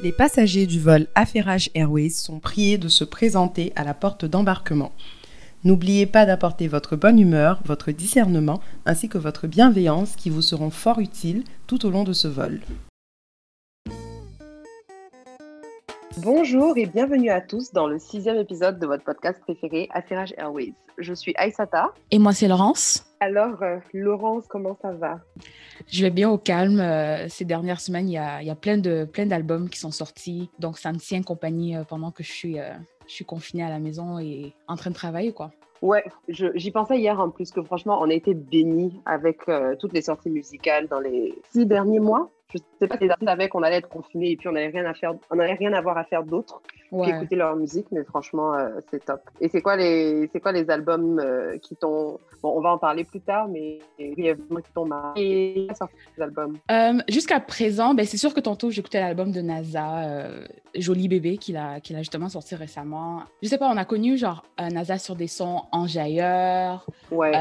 Les passagers du vol Affairage Airways sont priés de se présenter à la porte d'embarquement. N'oubliez pas d'apporter votre bonne humeur, votre discernement ainsi que votre bienveillance qui vous seront fort utiles tout au long de ce vol. Bonjour et bienvenue à tous dans le sixième épisode de votre podcast préféré, Affairage Airways. Je suis Aïsata. Et moi, c'est Laurence. Alors, euh, Laurence, comment ça va? Je vais bien au calme. Euh, ces dernières semaines, il y a, y a, plein de plein d'albums qui sont sortis. Donc, ça me tient compagnie euh, pendant que je suis, je suis confinée à la maison et en train de travailler, quoi. Ouais, j'y pensais hier en plus que franchement, on a été bénis avec toutes les sorties musicales dans les six derniers mois je sais pas si les artistes savaient qu'on allait être confinés et puis on n'avait rien à faire, on rien à voir à faire d'autre ouais. qu'écouter leur musique, mais franchement, euh, c'est top. Et c'est quoi les, c'est quoi les albums euh, qui t'ont, bon, on va en parler plus tard, mais brièvement qui t'ont marqué les albums? Euh, jusqu'à présent, ben c'est sûr que tantôt j'écoutais l'album de NASA, Joli bébé, qu'il a, qu'il a justement sorti récemment. Je sais pas, on a connu genre NASA sur des sons enjailleurs, ouais.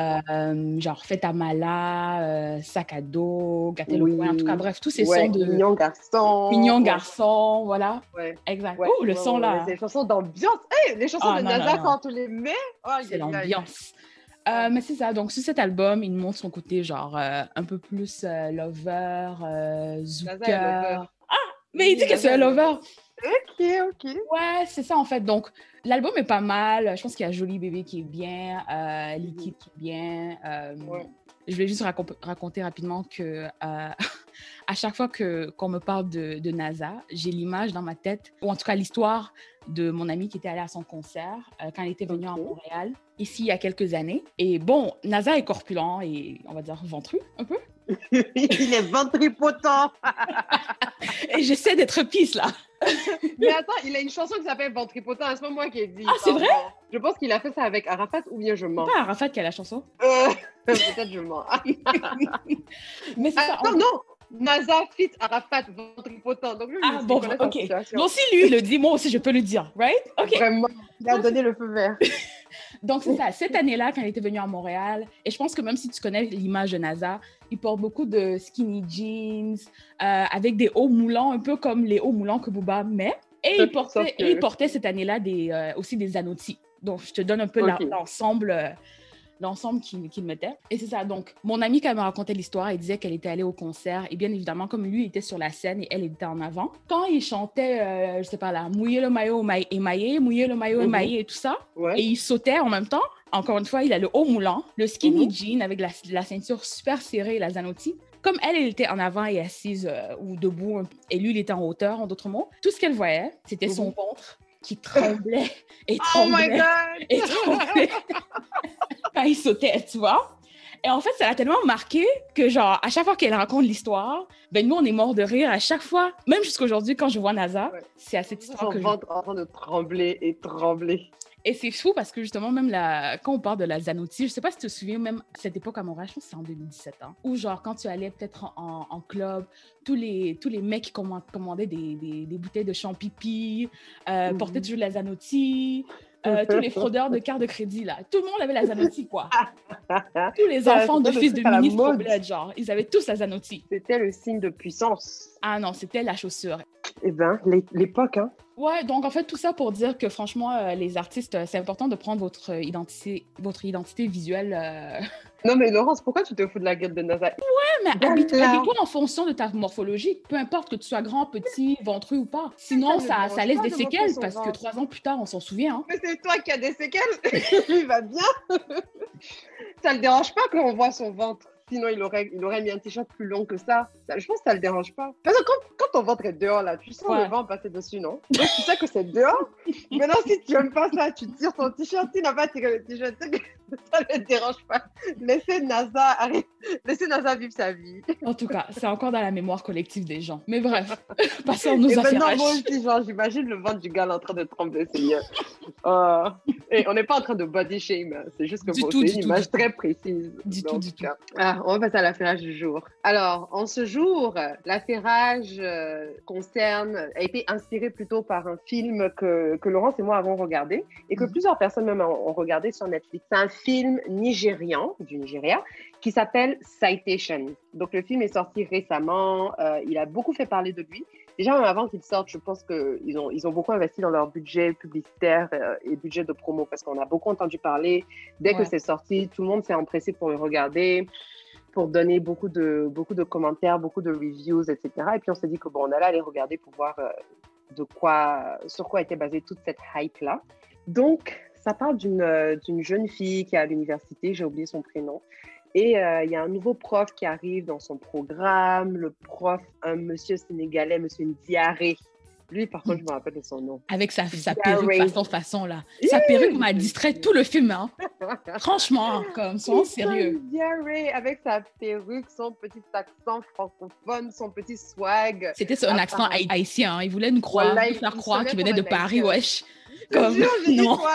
genre Fête à Mala, Sac à dos, Gâté oui. en tout cas bref tous ces ouais, sons de mignon garçon, mignon garçon, voilà. Ouais. Exact. Ouais, oh, le son là. Les chansons d'ambiance. Hey, les chansons Ah, de non, NASA non, quand on les met. Oh, C'est l'ambiance. Euh, mais c'est ça, donc sur cet album, il montre son côté genre euh, un peu plus euh, lover, euh, zooker. lover. Ah, mais il dit que c'est un lover. Ok, ok. Ouais, c'est ça en fait. Donc l'album est pas mal. Je pense qu'il y a Joli Bébé qui est bien, euh, Liquide qui est bien. Euh, Ouais. Je voulais juste racon- raconter rapidement que à chaque fois que qu'on me parle de, de NASA, j'ai l'image dans ma tête, ou en tout cas l'histoire de mon ami qui était allé à son concert euh, quand il était venu à. Montréal, ici il y a quelques années. Et bon, NASA est corpulent et on va dire ventru un peu. il est ventripotent. Et j'essaie d'être pisse là. Mais attends, il a une chanson qui s'appelle Ventripotent. C'est pas moi qui ai dit. Ah, c'est vrai? Je pense qu'il a fait ça avec Arafat ou bien je mens. Pas Arafat qui a la chanson? Euh, Peut-être je mens. Mais c'est ça. Attends, non. NASA fit Arafat ventripotent. Donc, lui, Ah bon, ok. Donc si lui le dit, moi aussi je peux le dire, right? Ok. Vraiment, il a donné le feu vert. Donc, c'est ça. Cette année-là, quand il était venu à Montréal, et je pense que même si tu connais l'image de NASA, il porte beaucoup de skinny jeans, euh, avec des hauts moulants, un peu comme les hauts moulants que Booba met. Et il portait, que- et il portait cette année-là des, euh, aussi des anotis. Donc, je te donne un peu l'ensemble. euh, l'ensemble qu'il qu'il mettait. Et c'est ça. Donc, mon amie, quand elle me racontait l'histoire, elle disait qu'elle était allée au concert. Et bien évidemment, comme lui était sur la scène et elle était en avant, quand il chantait, euh, je sais pas là, mouiller le maillot émaillé- mouiller le maillot Mhm. émaillé et tout ça, Ouais. et il sautait en même temps. Encore une fois, il a le haut moulant, le skinny Mhm. jean avec la, la ceinture super serrée et la zanotti. Comme elle, elle était en avant et assise euh, ou debout, et lui, il était en hauteur, en d'autres mots. Tout ce qu'elle voyait, c'était son Mhm. ventre qui tremblait et Oh my tremblait god! et tremblait quand il sautait, tu vois? Et en fait, ça l'a tellement marqué que, genre, à chaque fois qu'elle raconte l'histoire, ben nous, on est mort de rire à chaque fois. Même jusqu'aujourd'hui, quand je vois NASA, Ouais. c'est à cette histoire Son que je en train de trembler et trembler. Et c'est fou parce que justement, même la... quand on parle de la Zanotti, je sais pas si tu te souviens, même à cette époque à Montréal, je pense que c'est en 2017, hein, où genre quand tu allais peut-être en, en- en club, tous les, tous les mecs qui comman- commandaient des, des, des bouteilles de champipi, euh, Mhm. portaient toujours de la Zanotti, euh, tous les fraudeurs de cartes de crédit, là, tout le monde avait la Zanotti, quoi. tous les enfants de fils de ministre bled, genre, ils avaient tous la Zanotti. C'était le signe de puissance. Ah non, c'était la chaussure. Eh ben, l'é- l'époque, hein. Ouais, donc en fait, tout ça pour dire que franchement, euh, les artistes, euh, c'est important de prendre votre euh, identité, votre identité visuelle. euh, Non, mais Laurence, pourquoi tu te fous de la gueule de NASA? Mais Voilà. habite- habille-toi en fonction de ta morphologie, peu importe que tu sois grand, petit, ventru ou pas. Sinon, Ça laisse des de séquelles parce que trois ans plus tard, on s'en souvient. hein. Mais c'est toi qui as des séquelles. Lui va bien. ça le dérange pas qu'on voit son ventre. Sinon, il aurait, il aurait mis un t-shirt plus long que ça. Je pense que ça le dérange pas. Parce que quand, quand ton ventre est dehors, là, tu sens Ouais. le vent passer dessus, non? Donc, tu sais que c'est dehors. Maintenant, si tu aimes pas ça, tu tires ton t-shirt. Tu n'as pas tiré le t-shirt. Ça ne le dérange pas. Laissez NASA, arrête. Laissez NASA vivre sa vie. En tout cas, c'est encore dans la mémoire collective des gens. Mais bref, passons nos Et affaires. maintenant, moi aussi, genre, j'imagine le ventre du gars en train de trembler, Seigneur. Euh, et on n'est pas en train de body shame, hein. c'est juste que bon, c'est une image très précise. Du tout, du tout. euh, Ah, on va passer à l'affairage du jour. Alors, en ce jour, l'affairage euh, concerne, a été inspiré plutôt par un film que, que Laurence et moi avons regardé et que Mhm. plusieurs personnes même ont, ont regardé sur Netflix. C'est un film nigérian du Nigeria qui s'appelle Citation. Donc le film est sorti récemment, euh, il a beaucoup fait parler de lui. Déjà, avant qu'il sorte, je pense qu'ils ont, ils ont beaucoup investi dans leur budget publicitaire euh, et budget de promo parce qu'on a beaucoup entendu parler. Dès que c'est sorti, tout le monde s'est empressé pour le regarder, pour donner beaucoup de, beaucoup de commentaires, beaucoup de reviews, etc. Et puis on s'est dit que bon, on allait aller regarder pour voir euh, de quoi, sur quoi était basée toute cette hype-là. Donc, ça parle d'une jeune fille qui est à l'université, j'ai oublié son prénom, et euh, il y a un nouveau prof qui arrive dans son programme. Le prof, un monsieur sénégalais, monsieur Ndiaré. Lui, par contre, je me rappelle de son nom. Avec sa, sa perruque façon façon, là. Sa perruque m'a distrait tout le film, hein. Franchement, comme, soyons sérieux. Ndiaré, avec sa perruque, son petit accent francophone, son petit swag. C'était un accent haïtien. Hein. Il voulait nous croire, nous faire croire qu'il venait de Paris, wesh. Comme, non.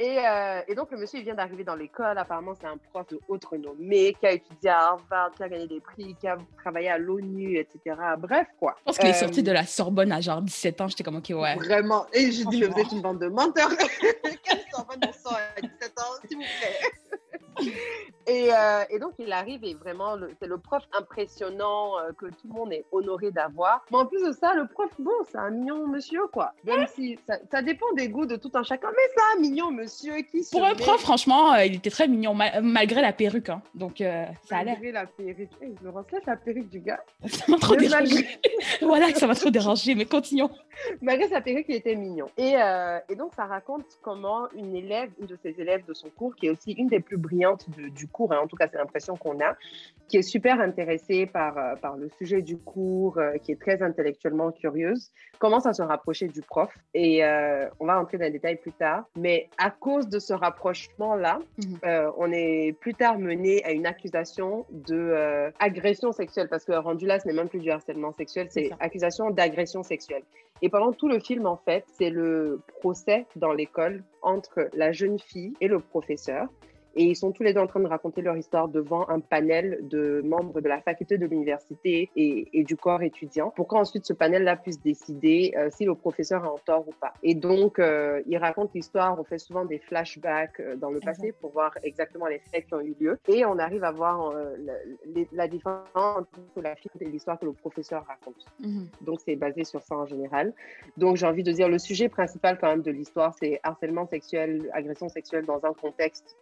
Euh, et, donc, le monsieur, il vient d'arriver dans l'école. Apparemment, c'est un prof de haute renommée qui a étudié à Harvard, qui a gagné des prix, qui a travaillé à l'ONU, etc. Bref, quoi. Je pense qu'il est sorti euh, de la Sorbonne à genre 17 ans. J'étais comme, OK, ouais. Vraiment. Et j'ai dit, mais vous êtes une bande de menteurs. Quelle Sorbonne on sort à 17 ans, s'il vous plaît Euh, et, donc, il arrive et vraiment, c'est le prof impressionnant euh, que tout le monde est honoré d'avoir. Mais en plus de ça, le prof, bon, c'est un mignon monsieur, quoi. Même si ça, dépend des goûts de tout un chacun, mais c'est un mignon monsieur qui Pour un prof, franchement, euh, il était très mignon, malgré la perruque. Hein. Donc, ça allait. Malgré la perruque. Hey, je reflète la perruque du gars. Ça m'a trop dérangé. voilà, ça m'a trop dérangé, mais continuons. Malgré sa perruque, il était mignon. Et, et, donc, ça raconte comment une élève, une de ses élèves de son cours, qui est aussi une des plus du cours, Hein. en tout cas c'est l'impression qu'on a, qui est super intéressée par, euh, par le sujet du cours, euh, qui est très intellectuellement curieuse, commence à se rapprocher du prof et euh, on va entrer dans les détails plus tard. Mais à cause de ce rapprochement-là, mhm. on est plus tard mené à une accusation de agression sexuelle parce que rendu là, ce n'est même plus du harcèlement sexuel, c'est accusation d'agression sexuelle. Et pendant tout le film, en fait, c'est le procès dans l'école entre la jeune fille et le professeur. Et ils sont tous les deux en train de raconter leur histoire devant un panel de membres de la faculté de l'université et, du corps étudiant pour qu'ensuite ce panel-là puisse décider euh, si le professeur a en tort ou pas. Et donc, euh, ils racontent l'histoire, on fait souvent des flashbacks euh, dans le passé pour voir exactement les faits qui ont eu lieu. Et on arrive à voir la, différence entre la fille et l'histoire que le professeur raconte. Mhm. Donc, c'est basé sur ça en général. Donc, j'ai envie de dire, le sujet principal quand même de l'histoire, c'est harcèlement sexuel, agression sexuelle dans un contexte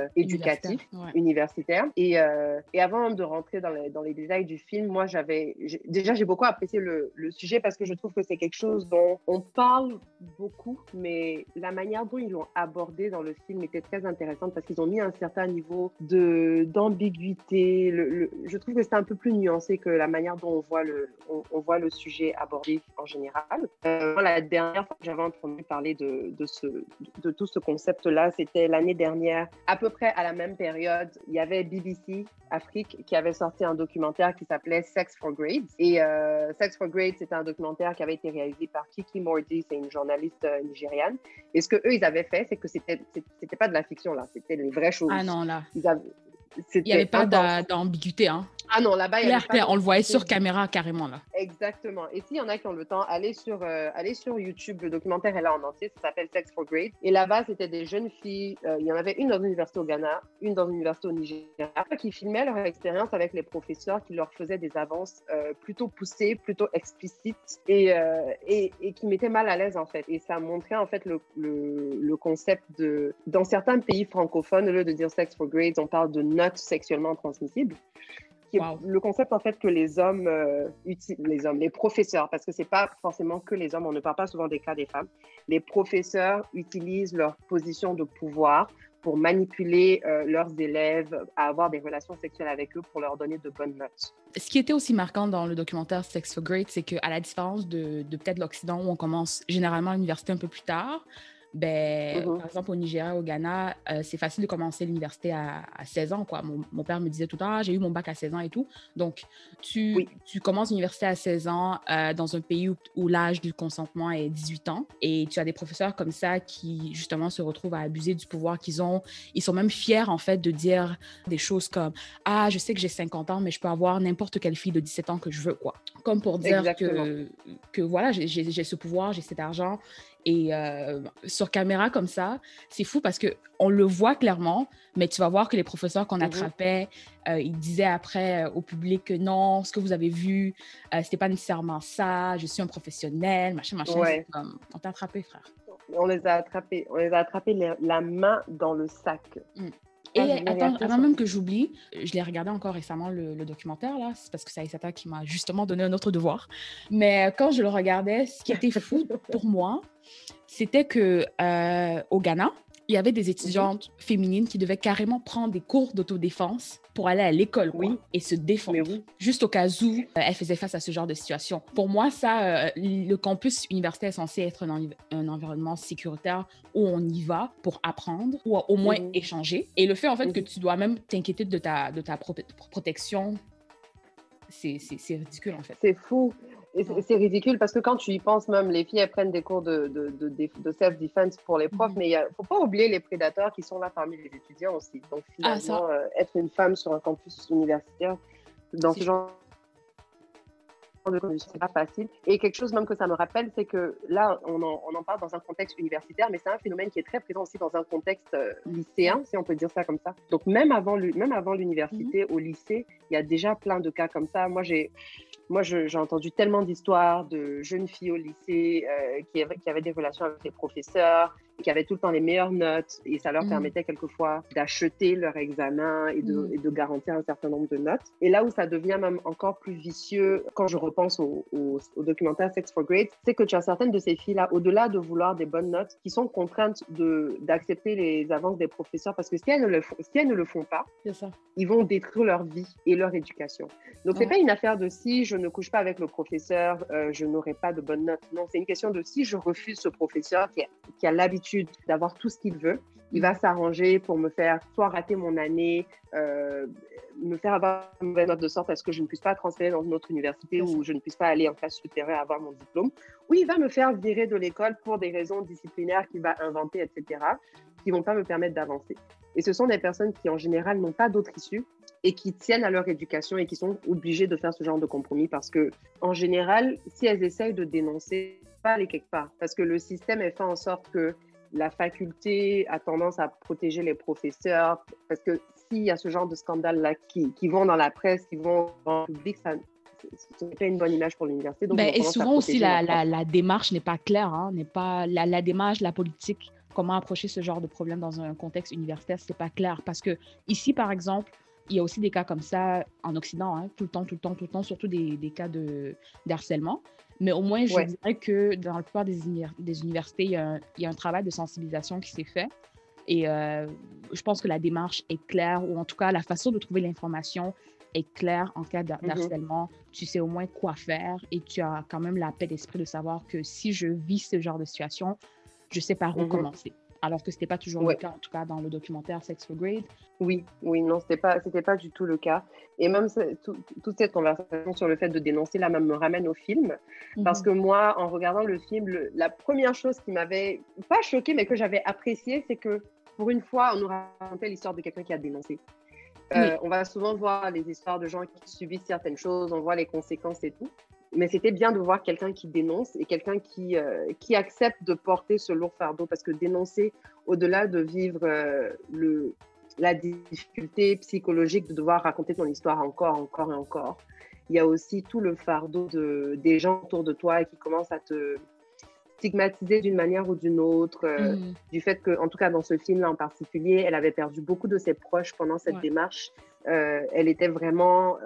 euh, éducatif, universitaire. Et, euh, et, avant de rentrer dans les, dans les, détails du film, moi, j'avais déjà, j'ai beaucoup apprécié le, le, sujet parce que je trouve que c'est quelque chose dont on parle beaucoup, mais la manière dont ils l'ont abordé dans le film était très intéressante parce qu'ils ont mis un certain niveau d'ambiguïté. Je trouve que c'est un peu plus nuancé que la manière dont on voit le, on, voit le sujet abordé en général. Euh, la dernière fois que j'avais entendu parler de, de, ce, de tout ce concept-là, c'était l'année dernière, à peu près à la même période, il y avait BBC Afrique qui avait sorti un documentaire qui s'appelait Sex for Grades. Et euh, Sex for Grades, c'était un documentaire qui avait été réalisé par Kiki Mordi, c'est une journaliste euh, nigériane. Et ce que eux, ils avaient fait, c'est que c'était, c'était pas de la fiction, là, c'était les vraies choses. Ah non, là. il n'y avait pas d'ambiguïté. Hein. Ah non, là-bas, il y a On le voyait sur caméra carrément là. Exactement. Et s'il y en a qui ont le temps, allez sur, euh, allez sur YouTube. Le documentaire est là en entier. Ça s'appelle Sex for Grades. Et là-bas, c'était des jeunes filles. Euh, il y en avait une dans l'université au Ghana, une dans l'université au Nigeria, qui filmaient leur expérience avec les professeurs qui leur faisaient des avances euh, plutôt poussées, plutôt explicites et, et, et, qui mettaient mal à l'aise en fait. Et ça montrait en fait le, le, le, concept de. Dans certains pays francophones, au lieu de dire Sex for Grades, on parle de notes sexuellement transmissibles le concept en fait que les hommes, euh, les hommes, les professeurs, parce que c'est pas forcément que les hommes, on ne parle pas souvent des cas des femmes, les professeurs utilisent leur position de pouvoir pour manipuler euh, leurs élèves à avoir des relations sexuelles avec eux pour leur donner de bonnes notes. Ce qui était aussi marquant dans le documentaire Sex for Great, c'est qu'à la différence de, de peut-être l'Occident où on commence généralement l'université un peu plus tard, ben, mhm. par exemple, au Nigeria, au Ghana, euh, c'est facile de commencer l'université à, 16 ans. Quoi. Mon, père me disait tout le temps, ah, j'ai eu mon bac à 16 ans et tout. Donc, tu, tu commences l'université à 16 ans euh, dans un pays où, l'âge du consentement est 18 ans. Et tu as des professeurs comme ça qui, justement, se retrouvent à abuser du pouvoir qu'ils ont. Ils sont même fiers, en fait, de dire des choses comme, ah, je sais que j'ai 50 ans, mais je peux avoir n'importe quelle fille de 17 ans que je veux. Quoi. Comme pour dire que, que, voilà, j'ai ce pouvoir, j'ai cet argent Et euh, sur caméra comme ça, c'est fou parce qu'on le voit clairement, mais tu vas voir que les professeurs qu'on mhm. attrapait, euh, ils disaient après au public que non, ce que vous avez vu, c'était pas nécessairement ça, je suis un professionnel, machin, machin. on t'a attrapé, frère. On les a attrapés, on les a attrapés la main dans le sac. Mm. Et attends, avant même que j'oublie, je l'ai regardé encore récemment le, documentaire, là, c'est parce que c'est Aïsata qui m'a justement donné un autre devoir. Mais quand je le regardais, ce qui était fou pour moi, c'était que euh, au Ghana, il y avait des étudiantes féminines qui devaient carrément prendre des cours d'autodéfense pour aller à l'école oui. et se défendre, juste au cas où euh, elles faisaient face à ce genre de situation. Pour moi, ça, euh, le campus universitaire est censé être un, environnement sécuritaire où on y va pour apprendre ou au moins échanger. Et le fait, en fait, que tu dois même t'inquiéter de ta, de ta protection, c'est ridicule, en fait. C'est fou c'est ridicule parce que quand tu y penses, même les filles, elles prennent des cours de, de, de, self-defense pour les profs, mhm. mais il ne faut pas oublier les prédateurs qui sont là parmi les étudiants aussi. Donc, ah, finalement, euh, être une femme sur un campus universitaire, dans ce genre c'est pas facile. Et quelque chose même que ça me rappelle, c'est que là, on en, on en, parle dans un contexte universitaire, mais c'est un phénomène qui est très présent aussi dans un contexte euh, lycéen, si on peut dire ça comme ça. Donc même avant, même avant l'université, mhm. au lycée, il y a déjà plein de cas comme ça. Moi, j'ai moi, j'ai entendu tellement d'histoires de jeunes filles au lycée euh, qui, avaient, qui, avaient, des relations avec les professeurs, qui avaient tout le temps les meilleures notes et ça leur mm. permettait quelquefois d'acheter leur examen et de, mm. et de, garantir un certain nombre de notes. Et là où ça devient même encore plus vicieux, quand je repense au, au, documentaire Sex for Grades, c'est que tu as certaines de ces filles-là, au-delà de vouloir des bonnes notes, qui sont contraintes d'accepter les avances des professeurs parce que si elles ne le, si elles ne le font pas, ça. ils vont détruire leur vie et leur éducation. Donc, c'est pas une affaire de si je ne couche pas avec le professeur, euh, je n'aurai pas de bonnes notes. Non, c'est une question de si je refuse ce professeur qui a, qui a l'habitude d'avoir tout ce qu'il veut, il va s'arranger pour me faire soit rater mon année, euh, me faire avoir une mauvaise note de sorte à ce que je ne puisse pas transférer dans une autre université ou je ne puisse pas aller en classe supérieure avoir mon diplôme, ou il va me faire virer de l'école pour des raisons disciplinaires qu'il va inventer, etc., qui vont pas me permettre d'avancer. Et ce sont des personnes qui, en général, n'ont pas d'autre issue et qui tiennent à leur éducation et qui sont obligées de faire ce genre de compromis parce que, en général, si elles essayent de dénoncer, pas aller quelque part parce que le système est fait en sorte que la faculté a tendance à protéger les professeurs parce que s'il y a ce genre de scandale-là qui, qui, vont dans la presse, qui vont dans le public, ça n'est pas une bonne image pour l'université. Ben, et souvent aussi, la, la, démarche n'est pas claire, hein, n'est pas la, la, démarche, la politique, comment approcher ce genre de problème dans un contexte universitaire, c'est pas clair. Parce que ici, par exemple, il y a aussi des cas comme ça en Occident, hein, tout le temps, tout le temps, tout le temps, surtout des, des cas de, harcèlement. Mais au moins, je dirais que dans la plupart des, des universités, il y, a un, travail de sensibilisation qui s'est fait. Et euh, je pense que la démarche est claire, ou en tout cas, la façon de trouver l'information est claire en cas mm-hmm. d'harcèlement. Tu sais au moins quoi faire et tu as quand même la paix d'esprit de savoir que si je vis ce genre de situation, je sais par où mm-hmm. commencer alors que ce n'était pas toujours le cas, en tout cas dans le documentaire Sex for Grade. Oui, oui, non, ce n'était pas, pas du tout le cas. Et même toute cette conversation sur le fait de dénoncer, là, même me ramène au film. Parce mhm. que moi, en regardant le film, la première chose qui m'avait, pas choqué, mais que j'avais apprécié, c'est que pour une fois, on nous racontait l'histoire de quelqu'un qui a dénoncé. Euh, on va souvent voir les histoires de gens qui subissent certaines choses, on voit les conséquences et tout mais c'était bien de voir quelqu'un qui dénonce et quelqu'un qui, euh, qui accepte de porter ce lourd fardeau parce que dénoncer, au-delà de vivre euh, le, la difficulté psychologique de devoir raconter ton histoire encore, encore et encore, il y a aussi tout le fardeau de, des gens autour de toi qui commencent à te stigmatiser d'une manière ou d'une autre, euh, mm. du fait que, en tout cas dans ce film-là en particulier, elle avait perdu beaucoup de ses proches pendant cette démarche. Elle était vraiment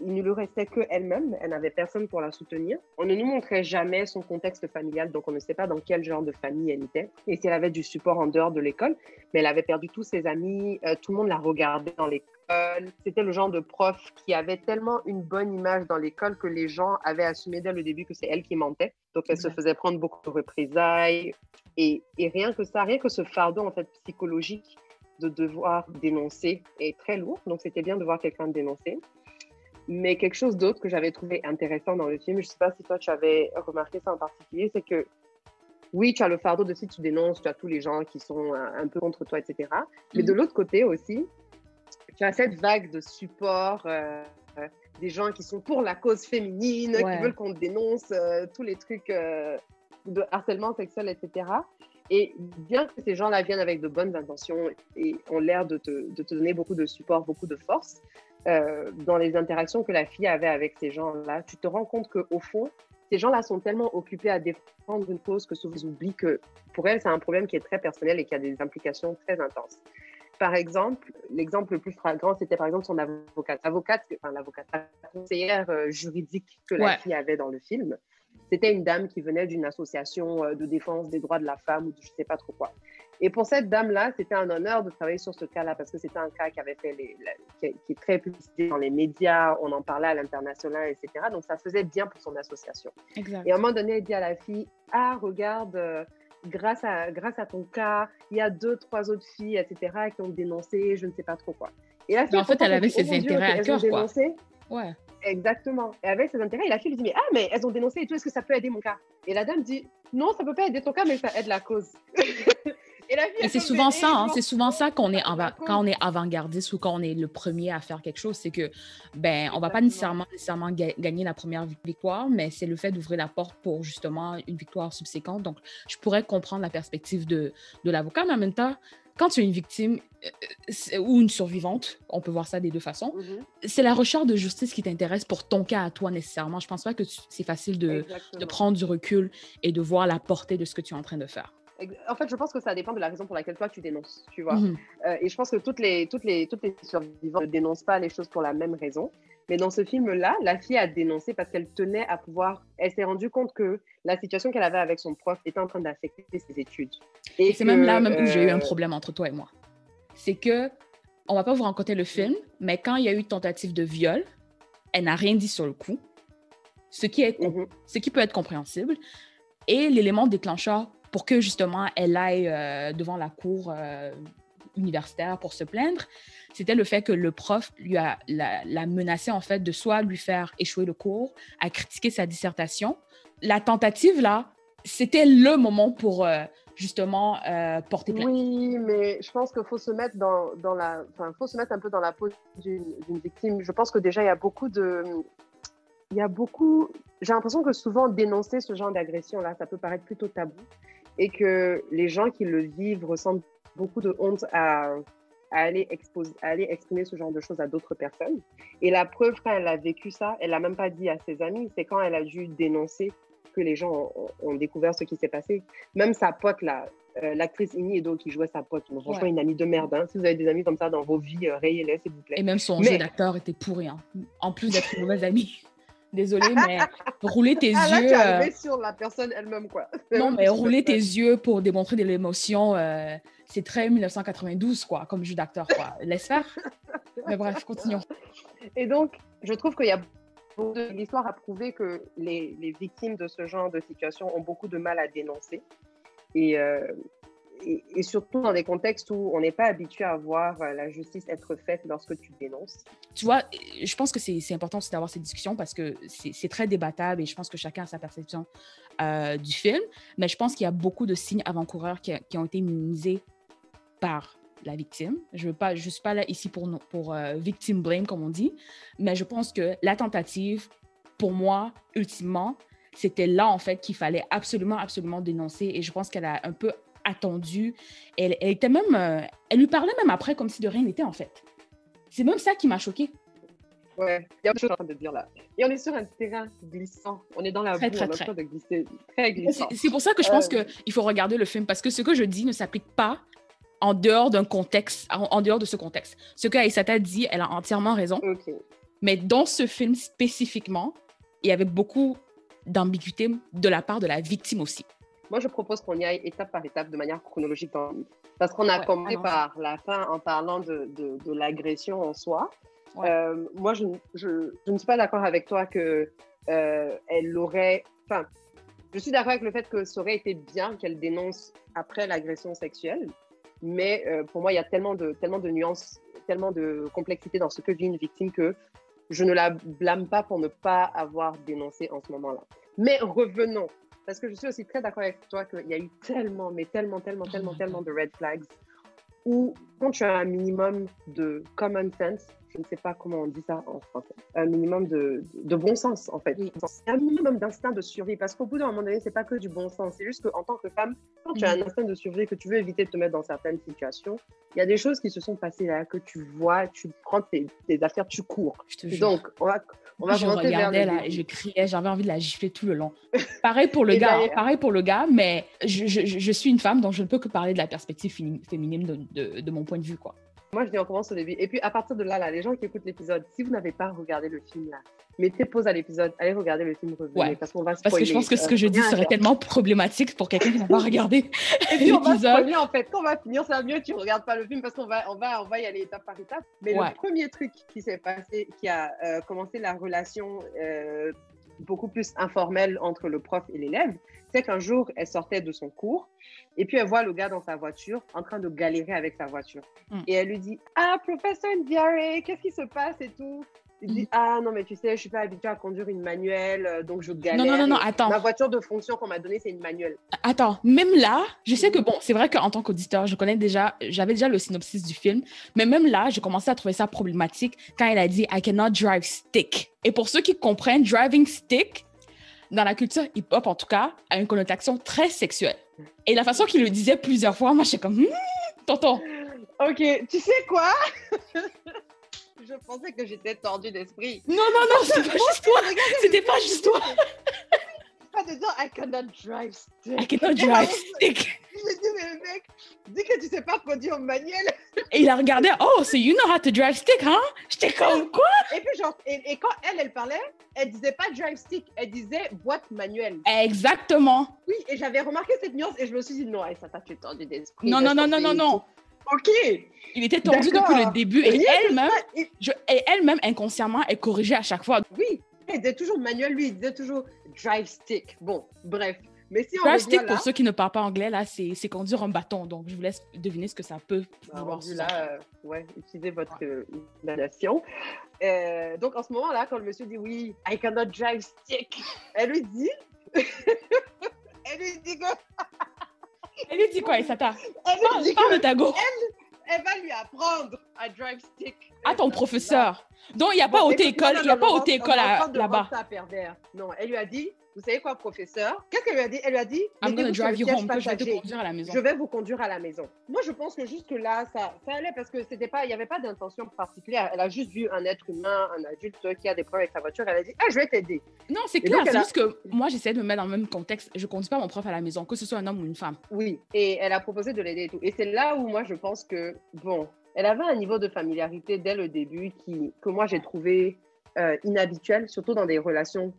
il ne lui restait que elle-même. Elle n'avait personne pour la soutenir. On ne nous montrait jamais son contexte familial, donc on ne sait pas dans quel genre de famille elle était et si elle avait du support en dehors de l'école. Mais elle avait perdu tous ses amis. Euh, tout le monde la regardait dans l'école. C'était le genre de prof qui avait tellement une bonne image dans l'école que les gens avaient assumé dès le début que c'est elle qui mentait. Donc elle se faisait prendre beaucoup de représailles. Et, et rien que ça, rien que ce fardeau en fait psychologique de devoir dénoncer est très lourd. Donc c'était bien de voir quelqu'un dénoncer. Mais quelque chose d'autre que j'avais trouvé intéressant dans le film, je ne sais pas si toi tu avais remarqué ça en particulier, c'est que oui, tu as le fardeau de si tu dénonces, tu as tous les gens qui sont un, peu contre toi, etc. Mais de mhm. l'autre côté aussi, tu as cette vague de support, euh, des gens qui sont pour la cause féminine, qui veulent qu'on dénonce euh, tous les trucs euh, de harcèlement sexuel, etc. Et bien que ces gens-là viennent avec de bonnes intentions et ont l'air de te, de te, donner beaucoup de support, beaucoup de force, euh, dans les interactions que la fille avait avec ces gens-là, tu te rends compte qu'au fond, ces gens-là sont tellement occupés à défendre une cause que souvent ils oublient que pour elle, c'est un problème qui est très personnel et qui a des implications très intenses. Par exemple, l'exemple le plus flagrant, c'était par exemple son avocate. Avocate, enfin l'avocate, la conseillère euh, juridique que la fille avait dans le film. C'était une dame qui venait d'une association euh, de défense des droits de la femme ou de je ne sais pas trop quoi. Et pour cette dame-là, c'était un honneur de travailler sur ce cas-là parce que c'était un cas qui avait fait les, qui, est très publicité dans les médias, on en parlait à l'international, etc. Donc ça faisait bien pour son association. Exact. Et à un moment donné, elle dit à la fille Ah, regarde, euh, grâce, à, grâce à ton cas, il y a deux, trois autres filles, etc., qui ont dénoncé, je ne sais pas trop quoi. Et là, en fait, elle avait ses intérêts à cœur, quoi. Ouais. Exactement. Et avec ses intérêts, la fille lui dit, mais ah, mais elles ont dénoncé et tout, est-ce que ça peut aider mon cas? Et la dame dit, non, ça peut pas aider ton cas, mais ça aide la cause. et, c'est souvent ça, hein, c'est souvent ça qu'on est quand on est avant-gardiste ou quand on est le premier à faire quelque chose, c'est que ben on va pas nécessairement nécessairement gagner la première victoire, mais c'est le fait d'ouvrir la porte pour justement une victoire subséquente. Donc je pourrais comprendre la perspective de, de l'avocat, mais en même temps, quand tu es une victime euh, ou une survivante, on peut voir ça des deux façons, mhm. c'est la recherche de justice qui t'intéresse pour ton cas à toi nécessairement. Je pense pas que c'est facile de, de, prendre du recul et de voir la portée de ce que tu es en train de faire. En fait, je pense que ça dépend de la raison pour laquelle toi tu dénonces, tu vois. Mhm. Euh, et je pense que toutes les, toutes les, toutes les survivantes ne dénoncent pas les choses pour la même raison. Mais dans ce film-là, la fille a dénoncé parce qu'elle tenait à pouvoir. Elle s'est rendue compte que la situation qu'elle avait avec son prof était en train d'affecter ses études. Et, c'est même là même où j'ai eu un euh, problème entre toi et moi. C'est que, on va pas vous raconter le film, mais quand il y a eu tentative de viol, elle n'a rien dit sur le coup, ce qui, est, mhm. ce qui peut être compréhensible. Et l'élément déclencheur pour que justement elle aille euh, devant la cour euh, universitaire pour se plaindre, c'était le fait que le prof lui a la, menacé en fait de soit lui faire échouer le cours, à critiquer sa dissertation. La tentative là, c'était le moment pour euh, justement euh, porter plainte. Oui, mais je pense qu'il faut se mettre dans, dans la, faut se mettre un peu dans la peau d'une victime. Je pense que déjà il y a beaucoup de, il y a beaucoup, j'ai l'impression que souvent dénoncer ce genre d'agression là, ça peut paraître plutôt tabou et que les gens qui le vivent ressentent beaucoup de honte à, aller, exposer, aller exprimer ce genre de choses à d'autres personnes. Et la preuve, quand elle a vécu ça, elle l'a même pas dit à ses amis, c'est quand elle a dû dénoncer que les gens ont, découvert ce qui s'est passé. Même sa pote, là, euh, l'actrice Edo qui jouait sa pote, franchement, une amie de merde. Hein. Si vous avez des amis comme ça dans vos vies, euh, rayez-les, s'il vous plaît. Et même son jeu d'acteur était pourri, hein. en plus d'être une mauvaise amie. Désolée, mais rouler tes ah, yeux. euh... sur la personne elle-même, quoi. Non, mais rouler tes yeux pour démontrer de l'émotion, euh, c'est très 1992, quoi, comme jeu d'acteur, quoi. Laisse faire. mais bref, continuons. Et donc, je trouve qu'il y a l'histoire a prouvé que les, les, victimes de ce genre de situation ont beaucoup de mal à dénoncer. Et, euh, et, surtout dans des contextes où on n'est pas habitué à voir euh, la justice être faite lorsque tu dénonces. Tu vois, je pense que c'est important aussi d'avoir ces discussions parce que c'est très débattable et je pense que chacun a sa perception euh, du film. Mais je pense qu'il y a beaucoup de signes avant-coureurs qui, ont été minimisés par la victime. Je ne suis pas là ici pour, pour euh, victim blame, comme on dit, mais je pense que la tentative, pour moi, ultimement, c'était là, en fait, qu'il fallait absolument, absolument dénoncer. Et je pense qu'elle a un peu attendue. Elle, elle, était même, euh, elle lui parlait même après comme si de rien n'était en fait. C'est même ça qui m'a choqué. Ouais, il y a autre chose en train de dire là. Et on est sur un terrain glissant. On est dans la très, boue, très, on est très. de glisser. Très glissant. C'est pour ça que je pense euh... qu'il faut regarder le film parce que ce que je dis ne s'applique pas en dehors d'un contexte, en, dehors de ce contexte. Ce que Aïssata dit, elle a entièrement raison. Mais dans ce film spécifiquement, il y avait beaucoup d'ambiguïté de la part de la victime aussi. Moi, je propose qu'on y aille étape par étape de manière chronologique dans Parce qu'on a commencé par la fin en parlant de, de, l'agression en soi. Euh, moi, je, je, je, ne suis pas d'accord avec toi que euh, elle l'aurait. Enfin, je suis d'accord avec le fait que ça aurait été bien qu'elle dénonce après l'agression sexuelle, mais euh, pour moi, il y a tellement de, tellement de nuances, tellement de complexité dans ce que vit une victime que je ne la blâme pas pour ne pas avoir dénoncé en ce moment-là. Mais revenons parce que je suis aussi très d'accord avec toi qu'il y a eu tellement, mais tellement, tellement, tellement, tellement de red flags où, quand tu as un minimum de common sense, je ne sais pas comment on dit ça en français, un minimum de, de bon sens, en fait. Un minimum d'instinct de survie, parce qu'au bout d'un moment donné, c'est pas que du bon sens, c'est juste qu'en tant que femme, quand tu as un instinct de survie, que tu veux éviter de te mettre dans certaines situations, il y a des choses qui se sont passées là, que tu vois, tu prends tes, affaires, tu cours. Donc, on va, on va je regardais là et je criais, j'avais envie de la gifler tout le long. Pareil pour le gars, pareil pour le gars, mais je, je, je, suis une femme, donc je ne peux que parler de la perspective féminine de, de, de mon point de vue, quoi. Moi, je dis on commence au début. Et puis, à partir de là, là les gens qui écoutent l'épisode, si vous n'avez pas regardé le film, là, mettez pause à l'épisode, allez regarder le film, revenez, parce qu'on va spoiler. Parce que je pense que ce que je dis serait tellement problématique pour quelqu'un qui n'a pas regardé l'épisode. on va spoiler, en fait. Quand on va finir, ça va mieux tu ne regardes pas le film, parce qu'on va, on va, on va y aller étape par étape. Mais le premier truc qui s'est passé, qui a euh, commencé la relation euh, beaucoup plus informelle entre le prof et l'élève, c'est qu'un jour, elle sortait de son cours et puis elle voit le gars dans sa voiture en train de galérer avec sa voiture. Hmm. Et elle lui dit Ah, professeur Ndiare, qu'est-ce qui se passe et tout? Il dit Ah non, mais tu sais, je suis pas habituée à conduire une manuelle, euh, donc je galère. Non, non, non, non attends. Ma voiture de fonction qu'on m'a donnée, c'est une manuelle. Attends, même là, je sais que bon, c'est vrai qu'en tant qu'auditeur, je connais déjà, j'avais déjà le synopsis du film, mais même là, j'ai commencé à trouver ça problématique quand elle a dit I cannot drive stick. Et pour ceux qui comprennent, driving stick, dans la culture hip-hop en tout cas, a une connotation très sexuelle. Et la façon qu'il le disait plusieurs fois, moi, je suis comme, hmm, tonton. Ok, tu sais quoi? Je pensais que j'étais tordue d'esprit. Non, non, non, c'était pas juste toi. C'était pas juste toi. Pas de dire I cannot drive stick. I cannot drive stick. J'ai dit, mais mec, dis que tu sais pas conduire manuel. Et il a regardé, oh, so you know how to drive stick, hein? J'étais comme quoi? Et puis, genre, et, quand elle, elle parlait, elle disait pas drive stick, elle disait boîte manuelle. Exactement. Oui, et j'avais remarqué cette nuance et je me suis dit, non, ça t'a fait tordu d'esprit. Non, non, non, non, non, non. Ok. Il était tordu depuis le début et elle-même, et elle-même inconsciemment, est corrigée à chaque fois. Oui, elle disait toujours manuel, lui, il disait toujours drive stick. Bon, bref. Mais si on stick, pour ceux qui ne parlent pas anglais, là, c'est conduire un bâton. Donc, je vous laisse deviner ce que ça peut bah, vouloir dire. là, euh, ouais, utilisez votre euh, imagination. Euh, donc, en ce moment-là, quand le monsieur dit oui, I cannot drive stick, elle lui dit. elle lui dit quoi? Elle lui dit quoi, Isata? Elle lui dit parle de ta go. Elle, elle va lui apprendre à drive stick. À ton professeur. Donc, il n'y a pas auto-école, il n'y a pas auto-école là-bas. Non, elle lui a dit vous savez quoi, professeur? Qu'est-ce qu'elle lui a dit Elle lui a dit I'm gonna drive you home, je vais te conduire à la maison. Je vais vous conduire à la maison. Moi, je pense que jusque-là, ça, ça allait parce que c'était pas, il n'y avait pas d'intention particulière. Elle a juste vu un être humain, un adulte qui a des problèmes avec sa voiture. Elle a dit Ah, je vais t'aider. Non, c'est clair. C'est juste que moi, j'essaie de me mettre dans le même contexte. Je ne conduis pas mon prof à la maison, que ce soit un homme ou une femme. Oui, et elle a proposé de l'aider et tout. Et c'est là où moi, je pense que, bon, elle avait un niveau de familiarité dès le début qui, que moi, j'ai trouvé euh, inhabituel, surtout dans des relations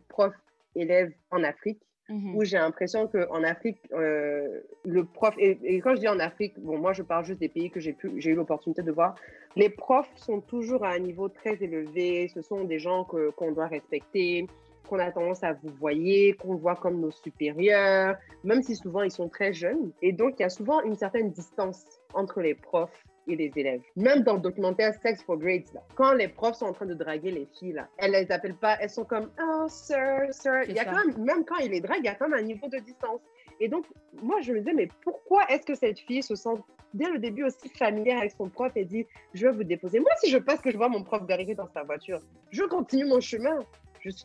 prof-élève en Afrique. Mhm. où j'ai l'impression qu'en Afrique, euh, le prof, et, quand je dis en Afrique, bon, moi je parle juste des pays que j'ai eu l'opportunité de voir, les profs sont toujours à un niveau très élevé, ce sont des gens qu'on doit respecter, qu'on a tendance à vous voyer, qu'on voit comme nos supérieurs, même si souvent ils sont très jeunes. Et donc il y a souvent une certaine distance entre les profs et les élèves. Même dans le documentaire Sex for Grades, quand les profs sont en train de draguer les filles, là, elles les appellent pas, elles sont comme Oh, sir, sir. Il y a quand même, même quand ils les draguent, il y a quand même un niveau de distance. Et donc, moi, je me disais, mais pourquoi est-ce que cette fille se sent dès le début aussi familière avec son prof et dit Je vais vous déposer. Moi, si je passe que je vois mon prof galérer dans sa voiture, je continue mon chemin.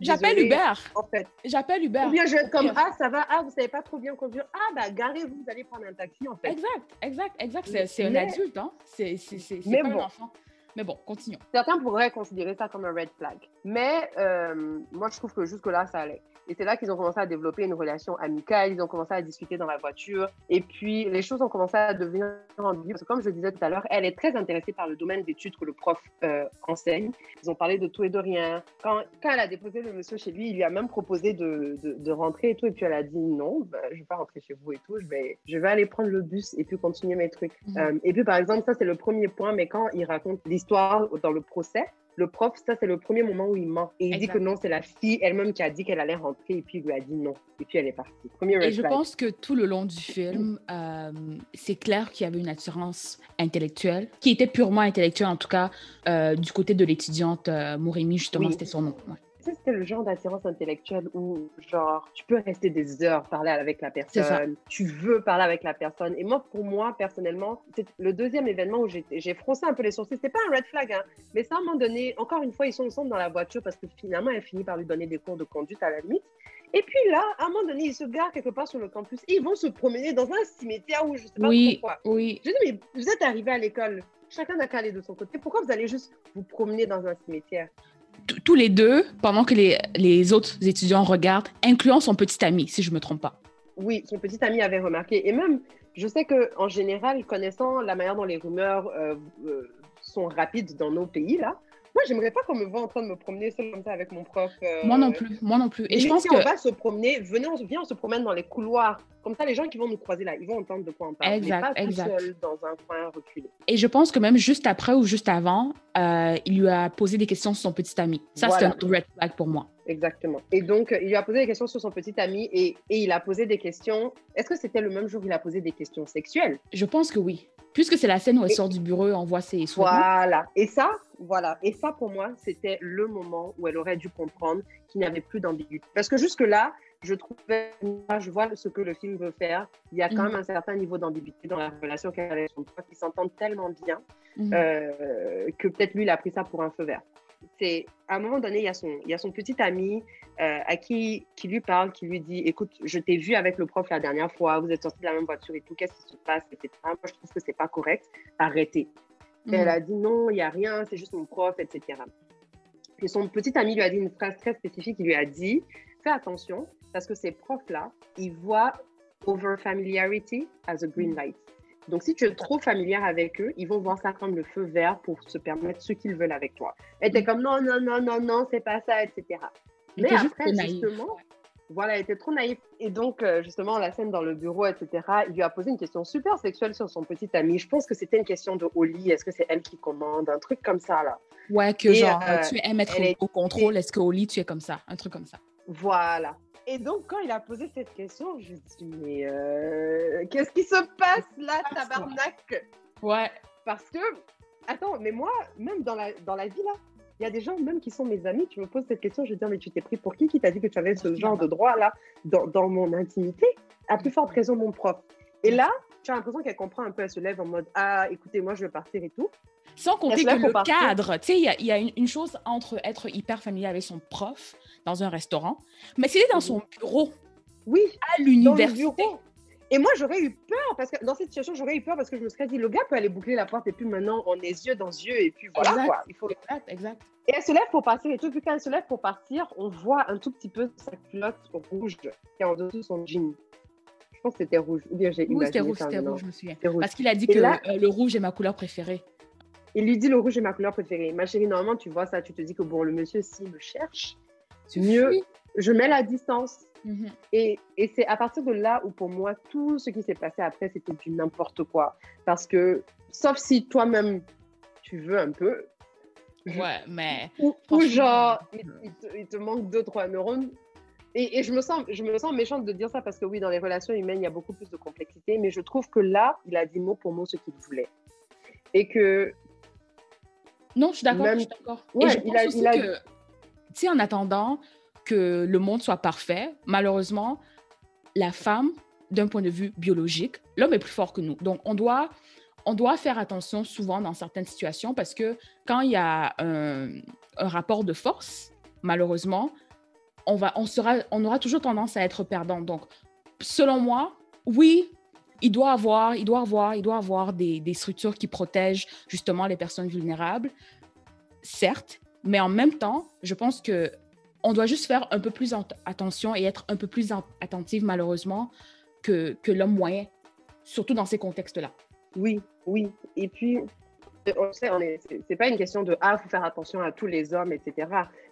J'appelle Uber. En fait. J'appelle Uber. Ou bien je vais être comme Ah, ça va, ah, vous savez pas trop bien conduire. Ah, bah, garez-vous, vous allez prendre un taxi, en fait. Exact, exact, exact. C'est un adulte, hein. C'est pas bon. un enfant. Mais bon, continuons. Certains pourraient considérer ça comme un red flag. Mais euh, moi, je trouve que jusque-là, ça allait. Et c'est là qu'ils ont commencé à développer une relation amicale, ils ont commencé à discuter dans la voiture. Et puis, les choses ont commencé à devenir ambiguës. Parce que comme je le disais tout à l'heure, elle est très intéressée par le domaine d'études que le prof euh, enseigne. Ils ont parlé de tout et de rien. Quand, quand, elle a déposé le monsieur chez lui, il lui a même proposé de, de, rentrer et tout. Et puis, elle a dit non, bah, je ne vais pas rentrer chez vous et tout. Je vais, je vais aller prendre le bus et puis continuer mes trucs. Mhm. Euh, et puis, par exemple, ça, c'est le premier point. Mais quand il raconte l'histoire dans le procès, le prof, ça, c'est le premier moment où il ment. Et il dit que non, c'est la fille elle-même qui a dit qu'elle allait rentrer et puis il lui a dit non. Et puis elle est partie. Premier et je pense que tout le long du film, euh, c'est clair qu'il y avait une assurance intellectuelle, qui était purement intellectuelle en tout cas, euh, du côté de l'étudiante euh, justement, c'était son nom. C'était le genre d'attirance intellectuelle où, genre, tu peux rester des heures parler avec la personne, tu veux parler avec la personne. Et moi, pour moi, personnellement, c'est le deuxième événement où j'ai froncé un peu les sourcils. C'était pas un red flag, hein, mais ça, à un moment donné, encore une fois, ils sont ensemble dans la voiture parce que finalement, elle finit par lui donner des cours de conduite à la limite. Et puis là, à un moment donné, ils se garent quelque part sur le campus et ils vont se promener dans un cimetière où je sais pas oui, pourquoi. Oui. Je dis, mais vous êtes arrivé à l'école, chacun a calé de son côté. Pourquoi vous allez juste vous promener dans un cimetière? Tous les deux, pendant que les, les, autres étudiants regardent, incluant son petit ami, si je ne me trompe pas. Oui, son petit ami avait remarqué. Et même, je sais qu'en général, connaissant la manière dont les rumeurs euh, euh, sont rapides dans nos pays, là, moi, j'aimerais pas qu'on me voit en train de me promener seul comme ça avec mon prof. Euh, moi non plus, moi non plus. Et, je pense si que... on va se promener, venez, on, viens, on se promène dans les couloirs. Comme ça, les gens qui vont nous croiser là, ils vont entendre de quoi on parle. Exact, pas exact. Tout seul dans un coin reculé. Et je pense que même juste après ou juste avant, euh, il lui a posé des questions sur son petit ami. Ça, c'est un red flag pour moi. Exactement. Et donc, il lui a posé des questions sur son petit ami et, et il a posé des questions. Est-ce que c'était le même jour où il a posé des questions sexuelles? Je pense que oui. Puisque c'est la scène où elle sort du bureau, on voit ses sourires. Voilà. Et ça, voilà. Et ça, pour moi, c'était le moment où elle aurait dû comprendre qu'il n'y avait plus d'ambiguïté. Parce que jusque-là, je trouvais, je vois ce que le film veut faire. Il y a quand même un certain niveau d'ambiguïté dans la relation qu'elle a avec son père, qui s'entendent tellement bien mhm. euh, que peut-être lui, il a pris ça pour un feu vert. C'est à un moment donné, il y a son, il y a son petit ami euh, à qui, qui lui parle, qui lui dit Écoute, je t'ai vu avec le prof la dernière fois, vous êtes sortis de la même voiture et tout, qu'est-ce qui se passe Moi, je trouve que c'est pas correct, arrêtez. Elle mm. a dit non, il n'y a rien, c'est juste mon prof, etc. Et son petit ami lui a dit une phrase très spécifique. Il lui a dit Fais attention, parce que ces profs-là, ils voient over familiarity as a green light. Donc, si tu es trop familière avec eux, ils vont voir ça comme le feu vert pour se permettre ce qu'ils veulent avec toi. Elle était mm. comme non, non, non, non, non, c'est pas ça, etc. Mais après, justement, voilà, elle était trop naïve. Et donc, euh, justement, la scène dans le bureau, etc., il lui a posé une question super sexuelle sur son petit ami. Je pense que c'était une question de Oli. Est-ce que c'est elle qui commande? Un truc comme ça, là. Ouais, que genre, euh, tu aimes être au, contrôle. Est-ce qu'au lit, tu es comme ça? Un truc comme ça. Voilà. Et donc, quand il a posé cette question, je me suis dit, mais euh, qu'est-ce qui se passe là, tabarnak? Ouais. Parce que, attends, mais moi, même dans la, dans la vie, là, il y a des gens même qui sont mes amis, tu me poses cette question, je dire, mais tu t'es pris pour qui qui t'a dit que tu avais ce genre de droit-là dans, dans, mon intimité? À plus forte raison, mon prof. Et là, tu as l'impression qu'elle comprend un peu, elle se lève en mode, ah, écoutez, moi, je vais partir et tout. Sans compter que le cadre, tu sais, il y a, une, chose entre être hyper familier avec son prof dans un restaurant, mais s'il est dans son bureau, oui, à l'université, et moi, j'aurais eu peur, parce que dans cette situation, j'aurais eu peur parce que je me serais dit, le gars peut aller boucler la porte et puis maintenant, on est yeux dans yeux et puis voilà quoi. Il faut... Exact, exact. Et elle se lève pour partir et tout. Puis quand elle se lève pour partir, on voit un tout petit peu sa culotte rouge qui est en dessous de son jean. Je pense que c'était rouge. Ou bien j'ai Oui, c'était rouge, c'était rouge, je me souviens. Parce qu'il a dit que euh, le rouge est ma couleur préférée. Il lui dit le rouge est ma couleur préférée. Ma chérie, normalement, tu vois ça, tu te dis que bon, le monsieur, s'il me cherche, mieux, je mets la distance Mhm. Et, et c'est à partir de là où, pour moi, tout ce qui s'est passé après, c'était du n'importe quoi. Parce que, sauf si toi-même, tu veux un peu. Ouais, mais. Ou, genre, il, te, manque deux, trois neurones. Et, et, je, me sens, je me sens méchante de dire ça parce que, oui, dans les relations humaines, il y a beaucoup plus de complexité. Mais je trouve que là, il a dit mot pour mot ce qu'il voulait. Et que. Non, je suis d'accord. Je suis d'accord. Ouais, il a, il a... que, tu sais, en attendant, que le monde soit parfait. Malheureusement, la femme, d'un point de vue biologique, l'homme est plus fort que nous. Donc, on doit, on doit faire attention souvent dans certaines situations parce que quand il y a un, rapport de force, malheureusement, on, va, on, sera, on aura toujours tendance à être perdant. Donc, selon moi, oui, il doit avoir, il doit avoir, il doit avoir des, des structures qui protègent justement les personnes vulnérables, certes, mais en même temps, je pense que on doit juste faire un peu plus attention et être un peu plus attentive, malheureusement, que, que l'homme moyen, surtout dans ces contextes-là. Oui, oui. Et puis, on sait, c'est pas une question de ah, faut faire attention à tous les hommes, etc.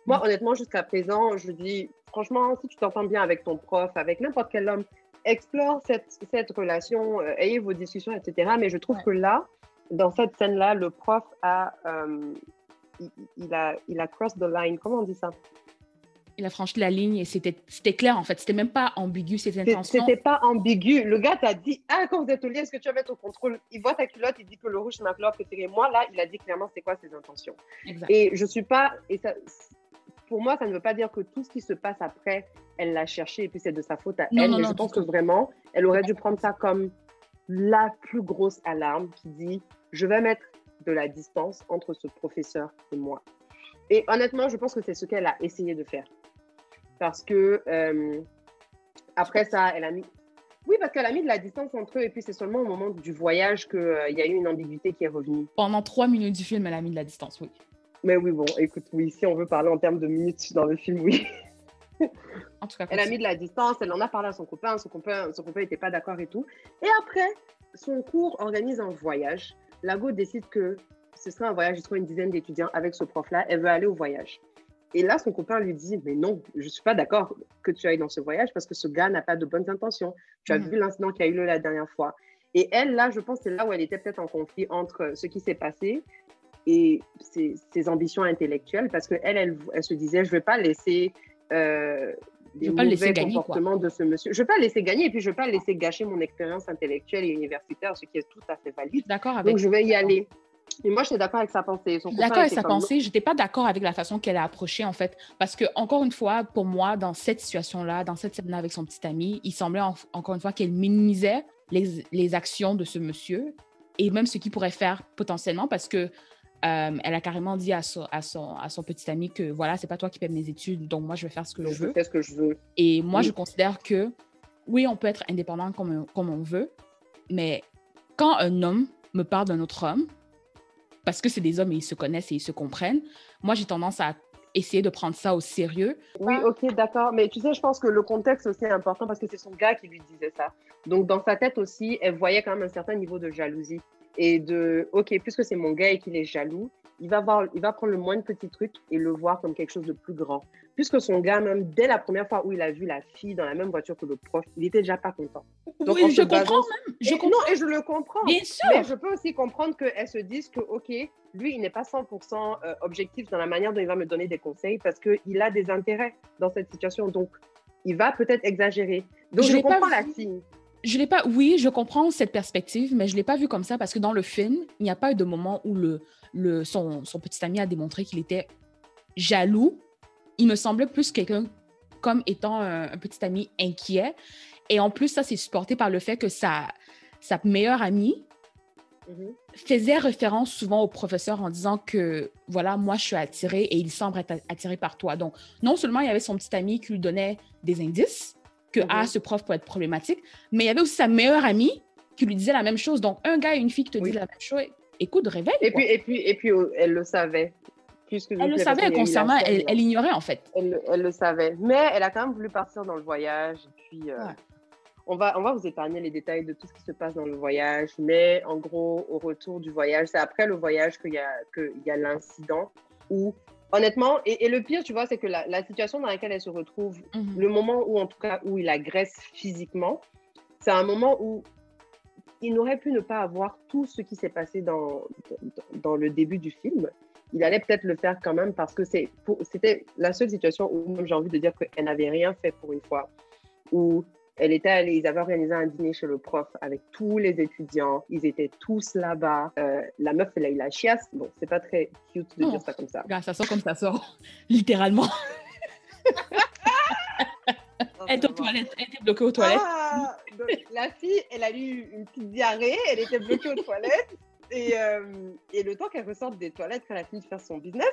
Moi, honnêtement, jusqu'à présent, je dis, franchement, si tu t'entends bien avec ton prof, avec n'importe quel homme, explore cette, cette relation, euh, ayez vos discussions, etc. Mais je trouve que là, dans cette scène-là, le prof a, euh, il, a, il a crossed the line. Comment on dit ça? Il a franchi la ligne et c'était clair en fait. C'était même pas ambigu ses intentions. C'était pas ambigu. Le gars t'a dit Ah, quand vous êtes au lit, est-ce que tu vas mettre au contrôle? Il voit ta culotte, il dit que le rouge c'est ma couleur préférée. Moi là, il a dit clairement c'est quoi ses intentions. Et je suis pas. Et ça, pour moi, ça ne veut pas dire que tout ce qui se passe après, elle l'a cherché et puis c'est de sa faute à elle. mais je pense que vraiment, elle aurait dû prendre ça comme la plus grosse alarme qui dit je vais mettre de la distance entre ce professeur et moi. Et honnêtement, je pense que c'est ce qu'elle a essayé de faire. Parce que euh, après ça, elle a mis. Oui, parce qu'elle a mis de la distance entre eux et puis c'est seulement au moment du voyage qu'il euh, y a eu une ambiguïté qui est revenue. Pendant trois minutes du film, elle a mis de la distance, oui. Mais oui, bon, écoute, oui, si on veut parler en termes de minutes dans le film, oui. En tout cas, elle a mis de la distance, elle en a parlé à son copain, son copain son copain n'était pas d'accord et tout. Et après, son cours organise un voyage. Lago décide que ce serait un voyage, il une dizaine d'étudiants avec ce prof-là, elle veut aller au voyage. Et là, son copain lui dit, mais non, je ne suis pas d'accord que tu ailles dans ce voyage parce que ce gars n'a pas de bonnes intentions. Tu as mm. vu l'incident qu'il y a eu la dernière fois. Et elle, là, je pense, c'est là où elle était peut-être en conflit entre ce qui s'est passé et ses, ambitions intellectuelles parce qu'elle, elle, elle, se disait, je ne vais pas laisser euh, des mauvais laisser comportements de ce monsieur. Je ne vais pas laisser gagner et puis je ne vais pas laisser gâcher mon expérience intellectuelle et universitaire, ce qui est tout à fait valide. D'accord avec Donc, je vais y aller. Et moi, je suis d'accord avec sa pensée. D'accord avec sa pensée. Je n'étais pas d'accord avec la façon qu'elle a approché, en fait. Parce que, encore une fois, pour moi, dans cette situation-là, dans cette scène-là avec son petit ami, il semblait, encore une fois, qu'elle minimisait les, les, actions de ce monsieur et même ce qu'il pourrait faire potentiellement parce que euh, elle a carrément dit à son, à, son, à son petit ami que voilà, c'est pas toi qui paie mes études, donc moi je vais faire ce que je veux. ce que je veux. Et moi, je considère que oui, on peut être indépendant comme, comme on veut, mais quand un homme me parle d'un autre homme, parce que c'est des hommes et ils se connaissent et ils se comprennent, moi j'ai tendance à essayer de prendre ça au sérieux. Oui, ok, d'accord. Mais tu sais, je pense que le contexte aussi est important parce que c'est son gars qui lui disait ça. Donc, dans sa tête aussi, elle voyait quand même un certain niveau de jalousie et de, OK, puisque c'est mon gars et qu'il est jaloux, il va, voir, il va prendre le moindre petit truc et le voir comme quelque chose de plus grand. Puisque son gars, même dès la première fois où il a vu la fille dans la même voiture que le prof, il était déjà pas content. Donc, oui, je comprends même. Je et, comprends. Non, et je le comprends. Bien sûr. Mais je peux aussi comprendre qu'elle se dise que, OK, lui, il n'est pas 100% euh, objectif dans la manière dont il va me donner des conseils parce qu'il a des intérêts dans cette situation. Donc, il va peut-être exagérer. Donc, je, comprends la fille je l'ai pas. Oui, je comprends cette perspective, mais je l'ai pas vu comme ça parce que dans le film, il n'y a pas eu de moment où le, le son, son petit ami a démontré qu'il était jaloux. Il me semblait plus quelqu'un comme étant un, petit ami inquiet. Et en plus, ça c'est supporté par le fait que sa sa meilleure amie mm-hmm. faisait référence souvent au professeur en disant que voilà, moi je suis attirée et il semble être attiré par toi. Donc, non seulement il y avait son petit ami qui lui donnait des indices, que ah, mhm. ce prof peut être problématique. Mais il y avait aussi sa meilleure amie qui lui disait la même chose. Donc, un gars et une fille qui te disent la même chose, écoute, réveille. Et puis, et puis, et puis, oh, elle le savait. Puisque elle le savait concernant, elle, elle, ignorait en fait. Elle, elle, le savait. Mais elle a quand même voulu partir dans le voyage. Et puis, euh, on, va, on va vous épargner les détails de tout ce qui se passe dans le voyage. Mais en gros, au retour du voyage, c'est après le voyage qu'il y a, y a l'incident où Honnêtement, et, le pire, tu vois, c'est que la, situation dans laquelle elle se retrouve, mhm. le moment où, en tout cas, où il agresse physiquement, c'est un moment où il n'aurait pu ne pas avoir tout ce qui s'est passé dans, dans, le début du film. Il allait peut-être le faire quand même parce que c'était la seule situation où j'ai envie de dire qu'elle n'avait rien fait pour une fois, où elle était allée, ils avaient organisé un dîner chez le prof avec tous les étudiants. Ils étaient tous là-bas. Euh, la meuf, elle a eu la chiasse. Bon, c'est pas très cute de dire ça comme ça. ça sort comme ça sort, littéralement. elle était aux toilettes, elle était bloquée aux toilettes. Ah, la fille, elle a eu une petite diarrhée, elle était bloquée aux toilettes. Et, euh, et le temps qu'elle ressorte des toilettes, qu'elle a fini de faire son business,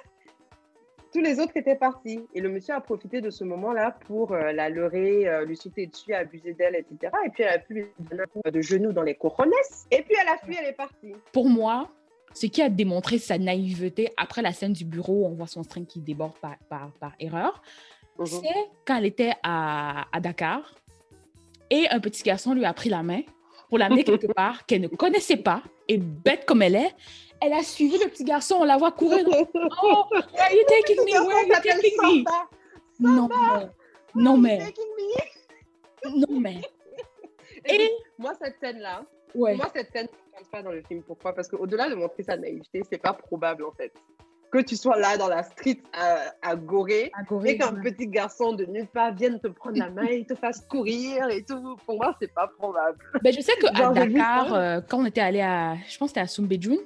tous les autres étaient partis. Et le monsieur a profité de ce moment-là pour euh, la leurrer, euh, lui sauter dessus, abuser d'elle, etc. Et puis elle a pu lui donner un coup de genou dans les coronets. Et puis elle a fui, elle est partie. Pour moi, ce qui a démontré sa naïveté après la scène du bureau, on voit son string qui déborde par, par, erreur, mhm. c'est quand elle était à, à Dakar et un petit garçon lui a pris la main pour l'amener quelque part qu'elle ne connaissait pas et bête comme elle est, elle a suivi le petit garçon, on la voit courir. Oh, where are you taking me? Where are you taking me? Non, mais. Non, mais. Non, mais. Et moi, cette scène-là, moi, cette scène ne compte pas dans le film. Pourquoi? Parce qu'au-delà de montrer sa naïveté, c'est pas probable, en fait. Que tu sois là dans la street à, à Gorée, et qu'un petit garçon de nulle part vienne te prendre la main et te fasse courir et tout. Pour moi, c'est pas probable. Ben, je sais qu'à Dakar, euh, quand on était allé à. Je pense que c'était à Soumbédjoun,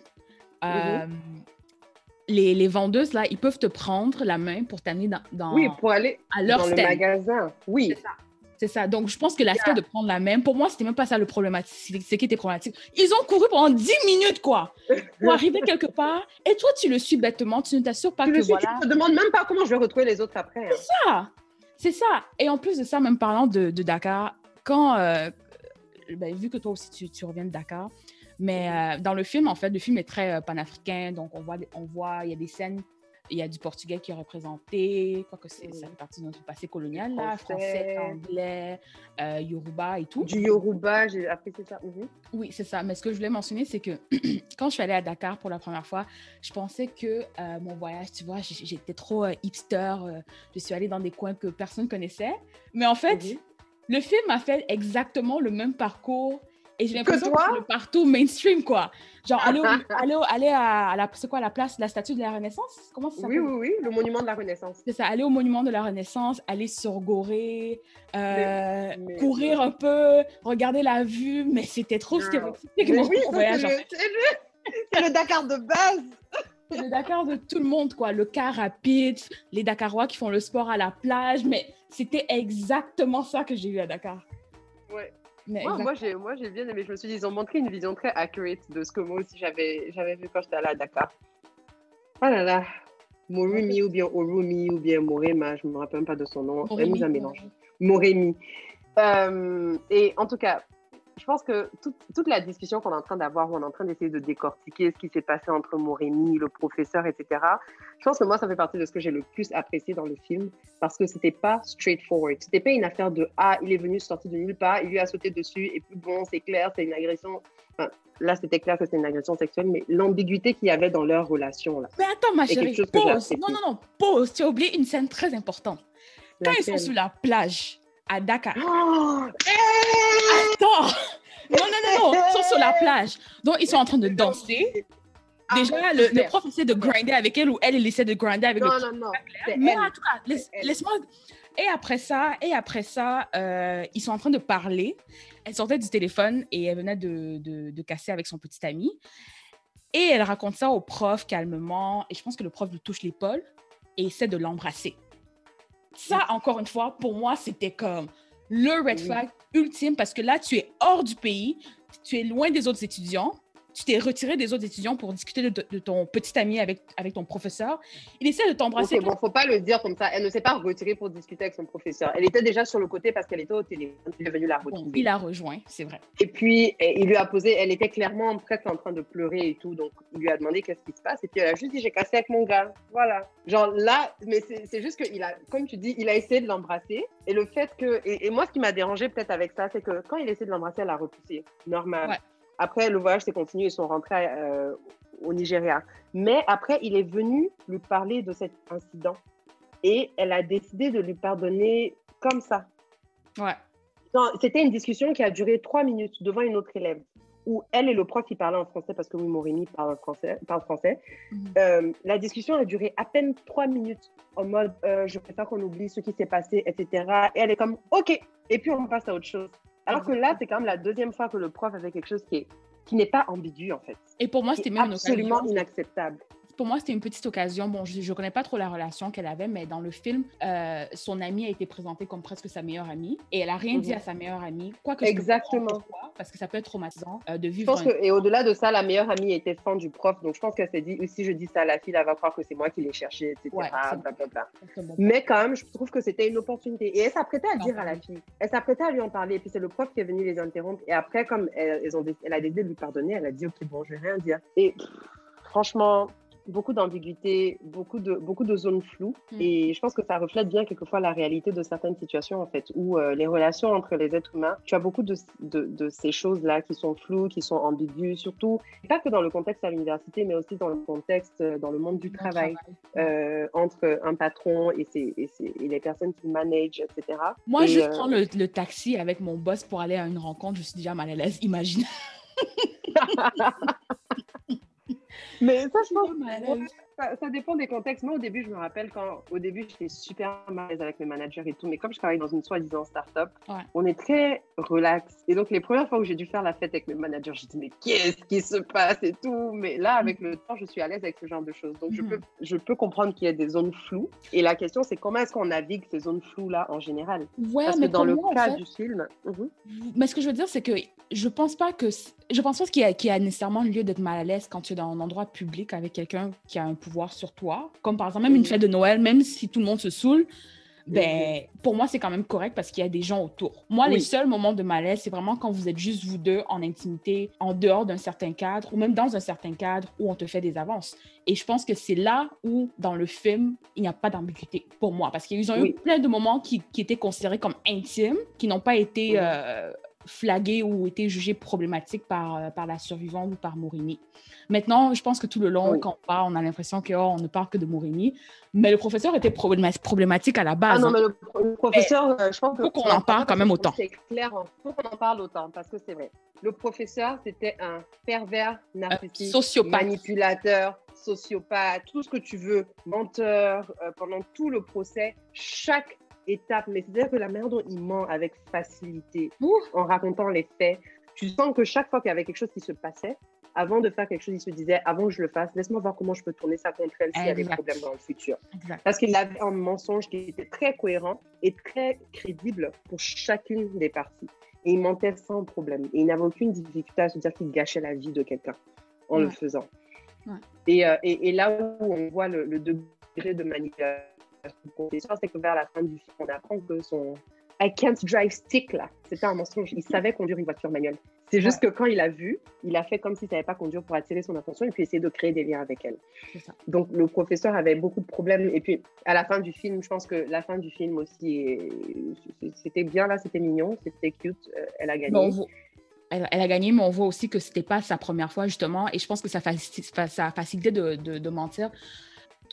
Mhm. Euh, les, les, vendeuses, là, ils peuvent te prendre la main pour t'amener dans, dans, Oui, pour aller à leur dans le magasin. Oui. C'est ça. C'est ça. Donc, je pense que l'aspect de prendre la main, pour moi, c'était même pas ça le problématique. C'est qui était problématique? Ils ont couru pendant 10 minutes, quoi, pour arriver quelque part. Et toi, tu le suis bêtement. Tu ne t'assures pas que voilà. Tu te demandes même pas comment je vais retrouver les autres après. Hein. C'est ça. C'est ça. Et en plus de ça, même parlant de, de Dakar, quand, euh, ben, vu que toi aussi, tu, tu reviens de Dakar, mais euh, dans le film, en fait, le film est très euh, panafricain. Donc, on voit, on voit, il y a des scènes il y a du portugais qui est représenté, quoique c'est, ça fait partie de notre passé colonial, là, français, anglais, euh, yoruba et tout. Du yoruba, j'ai apprécié ça. Mhm. Oui, c'est ça. Mais ce que je voulais mentionner, c'est que quand je suis allée à Dakar pour la première fois, je pensais que euh, mon voyage, tu vois, j'étais trop hipster. je suis allée dans des coins que personne connaissait. Mais en fait, mhm. le film a fait exactement le même parcours et j'ai l'impression que, c'est le partout mainstream, quoi. Genre, aller, aller, aller à, la, c'est quoi, la place, la statue de la Renaissance? Comment ça s'appelle? Oui, oui, oui, le monument de la Renaissance. C'est ça, aller au monument de la Renaissance, aller sur Gorée, euh, courir un peu, regarder la vue, mais c'était trop stéréotypique. Oui, c'est le, le Dakar de base c'est le Dakar de tout le monde, quoi. Le car rapide, les Dakarois qui font le sport à la plage, mais c'était exactement ça que j'ai eu à Dakar. Ouais moi, j'ai, moi, j'ai bien aimé. Je me suis dit, ils ont montré une vision très accurate de ce que moi aussi j'avais, j'avais vu quand j'étais allée à Dakar. Oh là là. Morumi ou bien Orumi ou bien Morema, je ne me rappelle même pas de son nom. Elle nous a mélangé. Moremi. Euh, et en tout cas, je pense que toute, la discussion qu'on est en train d'avoir, où on est en train d'essayer de décortiquer ce qui s'est passé entre Morémy, le professeur, etc., je pense que moi, ça fait partie de ce que j'ai le plus apprécié dans le film, parce que c'était pas straightforward. C'était pas une affaire de Ah, il est venu sortir de nulle part, il lui a sauté dessus, et puis bon, c'est clair, c'est une agression. Enfin, là, c'était clair que c'était une agression sexuelle, mais l'ambiguïté qu'il y avait dans leur relation. Là, mais attends, ma chérie, pause. Non, non, non, pause. Tu as oublié une scène très importante. Quand ils sont sur la plage, à Dakar. Oh Attends Non, non, non, non, ils sont sur la plage. Donc, ils sont en train de danser. Ah, Déjà, le, prof essaie de grinder avec elle ou elle, elle essaie de grinder avec non, le Non, non, non. Mais en tout cas, laisse-moi. et après ça, et après ça, euh, ils sont en train de parler. Elle sortait du téléphone et elle venait de, de, de, casser avec son petit ami. Et elle raconte ça au prof calmement. Et je pense que le prof lui touche l'épaule et essaie de l'embrasser. Ça, encore une fois, pour moi, c'était comme le red flag ultime parce que là, tu es hors du pays, tu es loin des autres étudiants, tu t'es retiré des autres étudiants pour discuter de, ton petit ami avec, avec ton professeur. Il essaie de t'embrasser. Ok, bon, faut pas le dire comme ça. Elle ne s'est pas retirée pour discuter avec son professeur. Elle était déjà sur le côté parce qu'elle était au téléphone. Il est venu la retrouver. il a rejoint, c'est vrai. Et puis, il lui a posé, elle était clairement presque en train de pleurer et tout. Donc, il lui a demandé qu'est-ce qui se passe. Et puis, elle a juste dit, j'ai cassé avec mon gars. Voilà. Genre là, mais c'est juste qu'il a, comme tu dis, il a essayé de l'embrasser. Et le fait que, et, et moi, ce qui m'a dérangé peut-être avec ça, c'est que quand il essaie de l'embrasser, elle a repoussé. Normal. Ouais. Après, le voyage s'est continué, ils sont rentrés euh, au Nigeria. Mais après, il est venu lui parler de cet incident et elle a décidé de lui pardonner comme ça. Ouais. C'était une discussion qui a duré trois minutes devant une autre élève où elle et le prof qui parlaient en français parce que oui, Morini parle français. Parle français. Mhm. Euh, la discussion a duré à peine trois minutes en mode euh, je préfère qu'on oublie ce qui s'est passé, etc. Et elle est comme OK. Et puis on passe à autre chose. Alors que là, c'est quand même la deuxième fois que le prof a fait quelque chose qui est qui n'est pas ambigu en fait. Et pour moi, c'était même absolument inacceptable pour moi, c'était une petite occasion. Bon, je ne connais pas trop la relation qu'elle avait, mais dans le film, euh, son amie a été présentée comme presque sa meilleure amie et elle a rien dit mhm. à sa meilleure amie. Quoi que Exactement. parce que ça peut être traumatisant euh, de vivre. Je pense que, et au-delà de ça, la meilleure amie était fan du prof. Donc, je pense qu'elle s'est dit, si je dis ça à la fille, elle va croire que c'est moi qui l'ai cherché, etc. Mais quand même, je trouve que c'était une opportunité. Et elle s'apprêtait à dire à la fille. Elle s'apprêtait à lui en parler. Et puis, c'est le prof qui est venu les interrompre. Et après, comme elle, ont, elle a décidé de lui pardonner, elle a dit, OK, bon, je vais rien dire. Et franchement, beaucoup d'ambiguïté, beaucoup de, beaucoup de zones floues. Hmm. Et je pense que ça reflète bien quelquefois la réalité de certaines situations, en fait, où euh, les relations entre les êtres humains, tu as beaucoup de, de, ces choses-là qui sont floues, qui sont ambiguës, surtout, pas que dans le contexte à l'université, mais aussi dans le contexte, euh, dans le monde du travail, euh, entre un patron et, ses, et, et, les personnes qui managent, etc. Moi, je prends le, le, taxi avec mon boss pour aller à une rencontre, je suis déjà mal à l'aise, imagine. Mais ça, je pense, ça, dépend des contextes. Moi, au début, je me rappelle quand, au début, j'étais super mal à l'aise avec mes managers et tout. Mais comme je travaille dans une soi-disant start-up, on est très relax. Et donc, les premières fois où j'ai dû faire la fête avec mes managers, j'ai dit, mais qu'est-ce qui se passe et tout? Mais là, avec le temps, je suis à l'aise avec ce genre de choses. Donc, je, mhm. peux, je peux comprendre qu'il y a des zones floues. Et la question, c'est comment est-ce qu'on navigue ces zones floues-là en général? Ouais, Parce mais que dans le cas du film. Mhm. Mais ce que je veux dire, c'est que je pense pas que. Je pense pas qu'il y, y a nécessairement lieu d'être mal à l'aise quand tu es dans un endroit public avec quelqu'un qui a un pouvoir sur toi. Comme par exemple, même une fête de Noël, même si tout le monde se saoule, ben, pour moi, c'est quand même correct parce qu'il y a des gens autour. Moi, les seuls moments de malaise, c'est vraiment quand vous êtes juste vous deux en intimité, en dehors d'un certain cadre, ou même dans un certain cadre où on te fait des avances. Et je pense que c'est là où, dans le film, il n'y a pas d'ambiguïté pour moi. Parce qu'ils ont eu plein de moments qui, qui, étaient considérés comme intimes, qui n'ont pas été euh, flagués ou été jugés problématiques par, euh, par la survivante ou par Mourini. Maintenant, je pense que tout le long, quand on parle, on a l'impression qu'on oh, ne parle que de Mourini. Mais le professeur était problématique à la base. Ah non, hein. mais le, professeur, euh, je pense faut qu'on en parle quand même autant. C'est clair, il hein. faut qu'on en parle autant parce que c'est vrai. Le professeur, c'était un pervers narcissique, sociopathe. manipulateur, sociopathe, tout ce que tu veux, menteur, euh, pendant tout le procès. Chaque étape, mais c'est-à-dire que la manière dont il ment avec facilité, en racontant les faits, tu sens que chaque fois qu'il y avait quelque chose qui se passait, avant de faire quelque chose, il se disait, avant que je le fasse, laisse-moi voir comment je peux tourner ça contre elle s'il y a des problèmes dans le futur. Parce qu'il avait un mensonge qui était très cohérent et très crédible pour chacune des parties. Et il mentait sans problème. Et il n'avait aucune difficulté à se dire qu'il gâchait la vie de quelqu'un en le faisant. Et, euh, et, et, là où on voit le, le degré de manipulation c'est que vers la fin du film, on apprend que son I can't drive stick, là, c'était un mensonge. Il savait conduire une voiture manuelle. C'est juste que quand il a vu, il a fait comme s'il ne savait pas conduire pour attirer son attention et puis essayer de créer des liens avec elle. Donc le professeur avait beaucoup de problèmes. Et puis à la fin du film, je pense que la fin du film aussi, c'était bien là, c'était mignon, c'était cute. Euh, elle a gagné. elle, a gagné, mais on voit aussi que c'était pas sa première fois justement. Et je pense que ça, ça a facilité de, de, de mentir.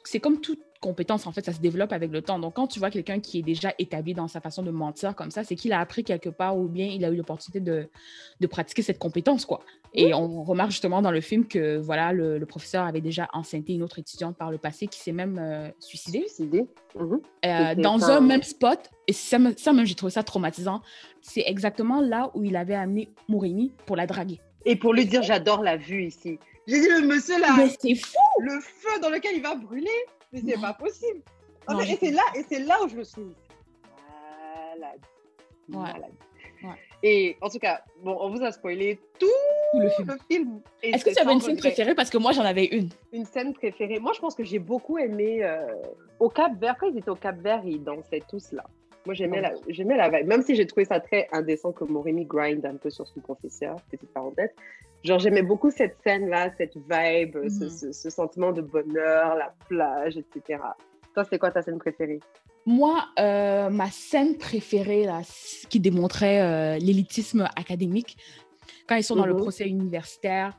C'est comme tout, compétence, en fait, ça se développe avec le temps. Donc, quand tu vois quelqu'un qui est déjà établi dans sa façon de mentir comme ça, c'est qu'il a appris quelque part ou bien il a eu l'opportunité de, de, pratiquer cette compétence, quoi. Et on remarque justement dans le film que, voilà, le, professeur avait déjà enceinté une autre étudiante par le passé qui s'est même euh, suicidée. Suicidée. Mhm. Euh, dans un même spot. Et ça, ça même, j'ai trouvé ça traumatisant. C'est exactement là où il avait amené Mourini pour la draguer. Et pour lui dire, j'adore la vue ici. J'ai dit, le monsieur là. Mais c'est fou! Le feu dans lequel il va brûler. Mais c'est pas possible. et c'est là, et c'est là où je me suis dit, malade. Malade. Et en tout cas, bon, on vous a spoilé tout, le film. Est-ce que tu avais une scène préférée? Parce que moi, j'en avais une. Une scène préférée. Moi, je pense que j'ai beaucoup aimé euh, au Cap Vert. Quand ils étaient au Cap Vert, ils dansaient tous là. Moi, j'aimais la, j'aimais la vibe. Même si j'ai trouvé ça très indécent que Morini grind un peu sur son professeur, petite parenthèse. Genre, j'aimais beaucoup cette scène-là, cette vibe, ce, mhm. ce, sentiment de bonheur, la plage, etc. Toi, c'est quoi ta scène préférée? Moi, euh, ma scène préférée, là, qui démontrait euh, l'élitisme académique, quand ils sont dans le mhm. procès universitaire,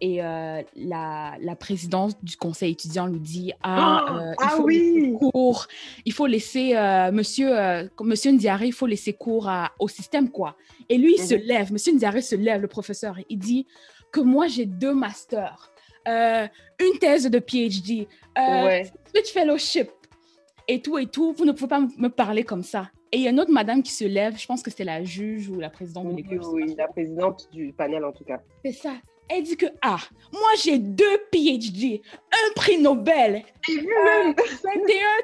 et euh, la, la, présidente du conseil étudiant lui dit ah, oh, euh, il ah faut oui. cours il faut laisser euh, monsieur monsieur Ndiaré il faut laisser cours au système quoi et lui il se mhm. lève monsieur Ndiaré se lève le professeur il dit que moi j'ai deux masters une thèse de PhD ouais. switch fellowship et tout et tout vous ne pouvez pas me parler comme ça et il y a une autre madame qui se lève, je pense que c'était la juge ou la présidente de l'école. Oui, la présidente du panel en tout cas. C'est ça. Elle dit que, ah, moi j'ai deux PhD, un prix Nobel, euh, 21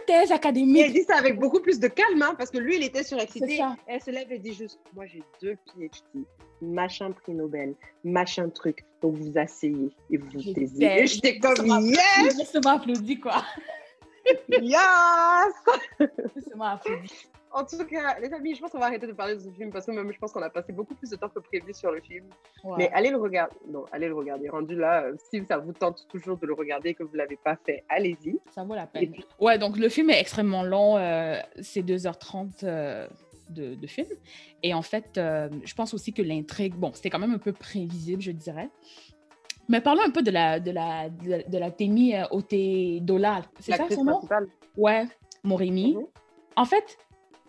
thèses académiques. elle dit ça avec beaucoup plus de calme, hein, parce que lui, il était surexcité. Elle se lève et dit juste, moi j'ai deux PhD, machin prix Nobel, machin truc. Donc vous asseyez et vous vous taisez. Et j'étais comme, yes! Je applaudi, quoi. yes! Je applaudi. En tout cas, les amis, je pense qu'on va arrêter de parler de ce film parce que même je pense qu'on a passé beaucoup plus de temps que prévu sur le film. Mais allez le regarder. Non, allez le regarder. Rendu là, euh, si ça vous tente toujours de le regarder et que vous ne l'avez pas fait, allez-y. Ça vaut la peine. Ouais, donc le film est extrêmement long. Euh, c'est 2h30. Euh, de, de, film. Et en fait, je pense aussi que l'intrigue, bon, c'était quand même un peu prévisible, je dirais. Mais parlons un peu de la, de la, de, la Temi Otedola. C'est ça son nom? Ouais, Morimi. Mhm. En fait,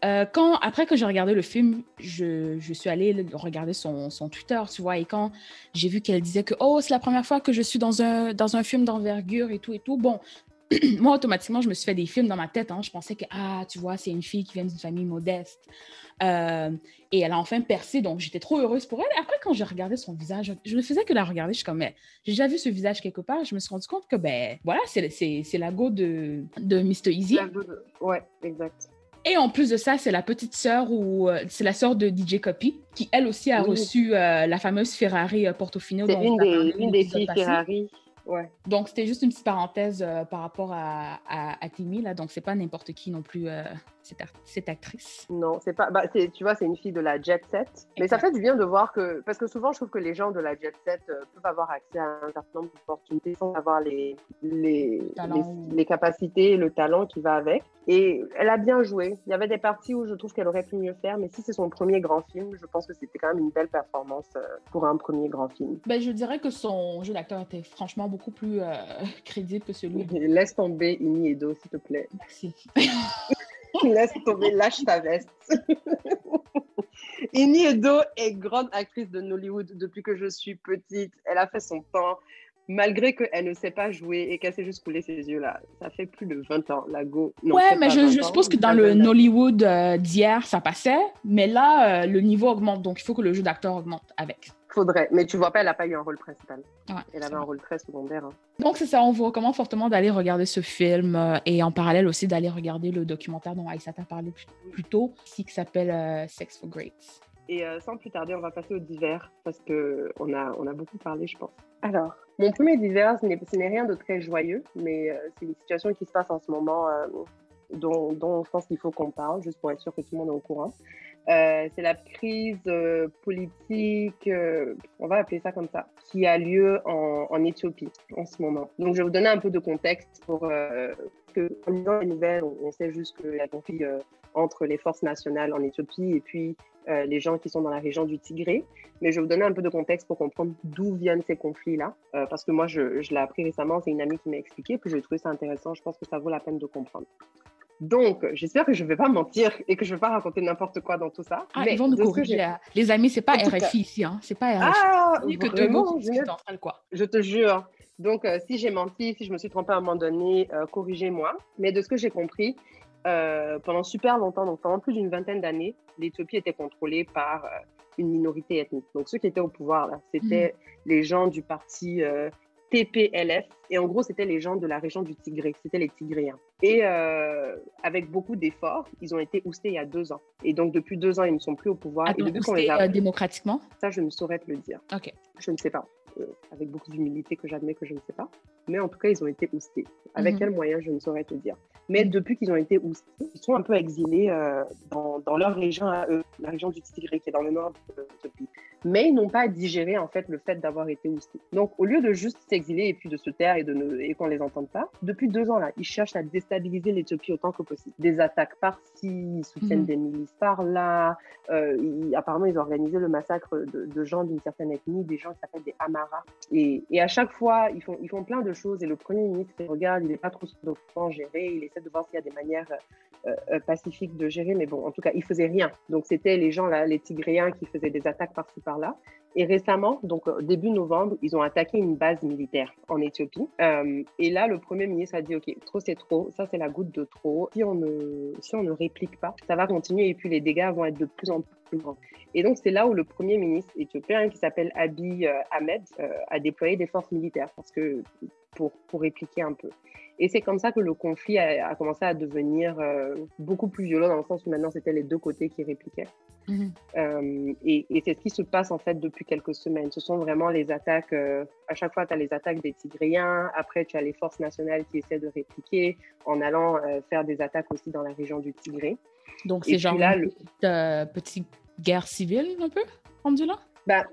euh, quand, après que j'ai regardé le film, je, je suis allée regarder son, son, Twitter, tu vois, et quand j'ai vu qu'elle disait que, oh, c'est la première fois que je suis dans un, dans un film d'envergure et tout et tout, bon, moi, automatiquement, je me suis fait des films dans ma tête. Hein. Je pensais que, ah, tu vois, c'est une fille qui vient d'une famille modeste. Euh, et elle a enfin percé, donc j'étais trop heureuse pour elle. Après, quand j'ai regardé son visage, je ne faisais que la regarder. Je suis comme, mais j'ai déjà vu ce visage quelque part. Je me suis rendu compte que, ben, voilà, c'est la go de, de Mr. Easy. Ouais, exact. Et en plus de ça, c'est la petite sœur ou euh, c'est la sœur de DJ Copy qui elle aussi a reçu euh, la fameuse Ferrari Portofino. C'est une, des, une des filles Ferrari Ouais. Donc, c'était juste une petite parenthèse euh, par rapport à, à, Timmy, là. Donc, c'est pas n'importe qui non plus, euh, cette, cette, actrice. Non, c'est pas. Bah, tu vois, c'est une fille de la jet set. Mais ça fait du bien de voir que. Parce que souvent, je trouve que les gens de la jet set euh, peuvent avoir accès à un certain nombre d'opportunités sans avoir les, les, les, les, capacités, le talent qui va avec. Et elle a bien joué. Il y avait des parties où je trouve qu'elle aurait pu mieux faire. Mais si c'est son premier grand film, je pense que c'était quand même une belle performance pour un premier grand film. Ben, je dirais que son jeu d'acteur était franchement beaucoup plus euh, crédible que celui. Laisse tomber Ini Edo, s'il te plaît. Merci. Laisse tomber, lâche ta veste. Ini Edo est grande actrice de Nollywood depuis que je suis petite. Elle a fait son temps malgré qu'elle ne sait pas jouer et qu'elle s'est juste couler ses yeux là. Ça fait plus de 20 ans, la go. ouais, mais je, suppose que dans le Nollywood euh, d'hier, ça passait, mais là, euh, le niveau augmente, donc il faut que le jeu d'acteur augmente avec. Faudrait, mais tu vois pas, elle n'a pas eu un rôle principal. elle avait un rôle très secondaire. Hein. Donc c'est ça, on vous recommande fortement d'aller regarder ce film euh, et en parallèle aussi d'aller regarder le documentaire dont Aïssa t'a parlé plus, tôt, qui s'appelle Sex for Greats. Et sans plus tarder, on va passer au divers parce qu'on a, on a beaucoup parlé, je pense. Alors, mon premier divers, ce n'est rien de très joyeux, mais euh, c'est une situation qui se passe en ce moment euh, dont, dont, je pense qu'il faut qu'on parle, juste pour être sûr que tout le monde est au courant. Euh, c'est la crise politique, on va appeler ça comme ça, qui a lieu en, Éthiopie en ce moment. Donc, je vais vous donner un peu de contexte pour que, en lisant les nouvelles, on, sait juste qu'il y a conflit entre les forces nationales en Éthiopie et puis euh, les gens qui sont dans la région du Tigré. Mais je vais vous donner un peu de contexte pour comprendre d'où viennent ces conflits-là. Euh, parce que moi, je, je l'ai appris récemment, c'est une amie qui m'a expliqué, puis j'ai trouvé ça intéressant. Je pense que ça vaut la peine de comprendre. Donc, j'espère que je ne vais pas mentir et que je ne vais pas raconter n'importe quoi dans tout ça. Ah, mais ils vont nous corriger. Les amis, ce n'est pas RFI ici. Hein. C'est pas RFI. Ah, que vraiment, je, quoi. je te jure. Donc, euh, si j'ai menti, si je me suis trompée à un moment donné, corrigez-moi. Mais de ce que j'ai compris, euh, pendant super longtemps, donc pendant plus d'une vingtaine d'années, l'Éthiopie était contrôlée par euh, une minorité ethnique. Donc ceux qui étaient au pouvoir, là, c'était mm. les gens du parti euh, TPLF. Et en gros, c'était les gens de la région du Tigré, c'était les Tigréens. Et avec beaucoup d'efforts, ils ont été oustés il y a deux ans. Et donc depuis deux ans, ils ne sont plus au pouvoir. Ah, et depuis les a... démocratiquement Ça, je ne saurais te le dire. Ok. Je ne sais pas. avec beaucoup d'humilité que j'admets que je ne sais pas. Mais en tout cas, ils ont été oustés. Avec mm-hmm. quels moyens, je ne saurais te dire. Mais depuis qu'ils ont été oustés, ils sont un peu exilés euh, dans, dans, leur région à eux, la région du Tigré, qui est dans le nord de ce pays. Mais ils n'ont pas digéré en fait le fait d'avoir été oustés. Donc au lieu de juste s'exiler et puis de se taire et, de ne, et qu'on les entende pas, depuis deux ans là, ils cherchent à déstabiliser l'Éthiopie autant que possible. Des attaques par-ci, ils soutiennent mhm. des milices par-là. Euh, apparemment, ils ont organisé le massacre de, de gens d'une certaine ethnie, des gens qui s'appellent des Amara. Et, et, à chaque fois, ils font, ils font plein de choses. Et le premier ministre, il regarde, il n'est pas trop souvent géré, il de voir s'il y a des manières euh, euh, pacifiques de gérer, mais bon, en tout cas, il faisait rien. Donc, c'était les gens, là, les Tigréens qui faisaient des attaques par-ci, par-là. Et récemment, donc euh, début novembre, ils ont attaqué une base militaire en Éthiopie. et là, le Premier ministre a dit, OK, trop c'est trop, ça c'est la goutte de trop. Si on, ne, si on ne réplique pas, ça va continuer et puis les dégâts vont être de plus en plus grands. Et donc, c'est là où le Premier ministre éthiopien, qui s'appelle Abiy Ahmed, a déployé des forces militaires parce que, pour, pour répliquer un peu. Et c'est comme ça que le conflit a, commencé à devenir euh, beaucoup plus violent, dans le sens où maintenant c'était les deux côtés qui répliquaient. Mhm. Euh, et, c'est ce qui se passe en fait depuis quelques semaines. Ce sont vraiment les attaques, euh, à chaque fois tu as les attaques des Tigréens, après tu as les forces nationales qui essaient de répliquer en allant faire des attaques aussi dans la région du Tigré. Donc c'est genre là, une petite, guerre civile un peu, rendu là? Bah,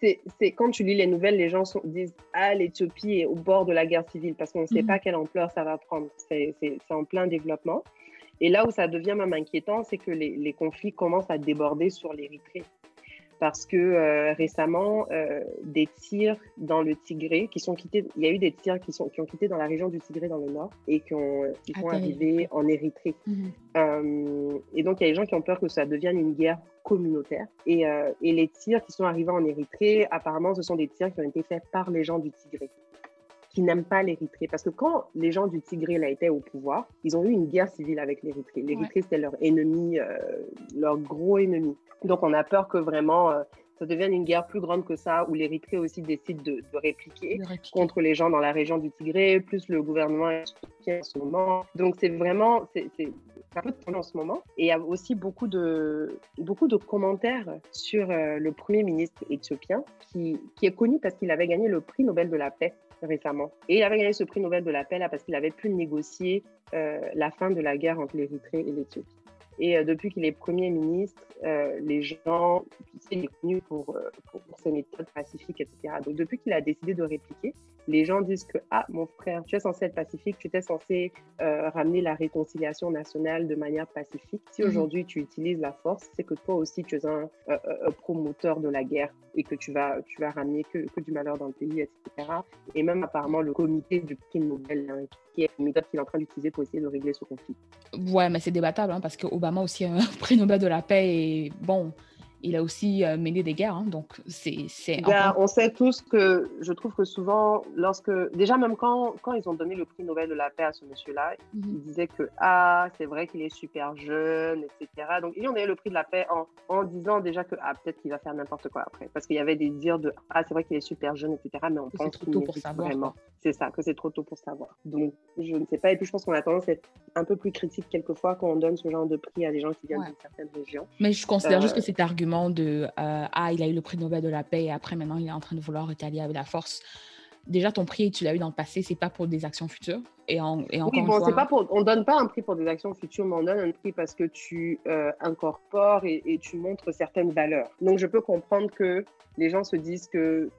c'est quand tu lis les nouvelles, les gens disent Ah, l'Éthiopie est au bord de la guerre civile parce qu'on ne sait mhm. pas quelle ampleur ça va prendre. C'est en plein développement. Et là où ça devient même inquiétant, c'est que les, conflits commencent à déborder sur l'Érythrée. Parce que récemment, des tirs dans le Tigré qui sont quittés, il y a eu des tirs qui, sont, qui ont quitté dans la région du Tigré dans le nord et qui, ont, qui sont arrivés en Érythrée. Mhm. et donc, il y a des gens qui ont peur que ça devienne une guerre communautaire. Et, et les tirs qui sont arrivés en Érythrée, apparemment, ce sont des tirs qui ont été faits par les gens du Tigré qui n'aiment pas l'Érythrée. Parce que quand les gens du Tigré là, étaient au pouvoir, ils ont eu une guerre civile avec l'Érythrée. L'Érythrée, c'était leur ennemi, euh, leur gros ennemi. Donc, on a peur que vraiment euh, ça devienne une guerre plus grande que ça, où l'Érythrée aussi décide de, répliquer, contre les gens dans la région du Tigré, plus le gouvernement éthiopien en ce moment. Donc, c'est vraiment, c'est un peu de en ce moment. Et il y a aussi beaucoup de, beaucoup de commentaires sur euh, le premier ministre éthiopien, qui, qui est connu parce qu'il avait gagné le prix Nobel de la paix récemment. Et il avait gagné ce prix Nobel de la paix là parce qu'il avait pu négocier euh, la fin de la guerre entre l'Érythrée et l'Éthiopie. Et euh, depuis qu'il est Premier ministre, euh, les gens, il est connu pour, pour, ses méthodes pacifiques, etc. Donc depuis qu'il a décidé de répliquer, les gens disent que, ah, mon frère, tu es censé être pacifique, tu étais censé ramener la réconciliation nationale de manière pacifique. Si mhm. aujourd'hui tu utilises la force, c'est que toi aussi tu es un, promoteur de la guerre et que tu vas, tu vas ramener que, que, du malheur dans le pays, etc. Et même apparemment le comité du prix Nobel, hein, qui est une méthode qu'il est en train d'utiliser pour essayer de régler ce conflit. Ouais, mais c'est débattable hein, parce que Obama aussi a un prix Nobel de la paix et bon, il a aussi euh, mené des guerres. Hein, donc, c'est. Ben, on sait tous que je trouve que souvent, lorsque. Déjà, même quand, quand ils ont donné le prix Nobel de la paix à ce monsieur-là, mhm. ils disaient que, ah, c'est vrai qu'il est super jeune, etc. Donc, ils ont donné le prix de la paix en, en disant déjà que, ah, peut-être qu'il va faire n'importe quoi après. Parce qu'il y avait des dires de, ah, c'est vrai qu'il est super jeune, etc. Mais on pense tôt pour savoir. Vraiment. C'est ça, que c'est trop tôt pour savoir. Donc, je ne sais pas. Et puis, je pense qu'on a tendance à être un peu plus critique quelquefois quand on donne ce genre de prix à des gens qui viennent d'une certaine région. Mais je considère juste euh, que cet argument de euh, ah, il a eu le prix Nobel de la paix et après maintenant il est en train de vouloir rétalier avec la force. Déjà, ton prix, tu l'as eu dans le passé, c'est pas pour des actions futures? Et, en, et encore oui, bon, fois... pas pour, on donne pas un prix pour des actions futures, mais on donne un prix parce que tu euh, incorpores et, et, tu montres certaines valeurs. Donc, je peux comprendre que les gens se disent que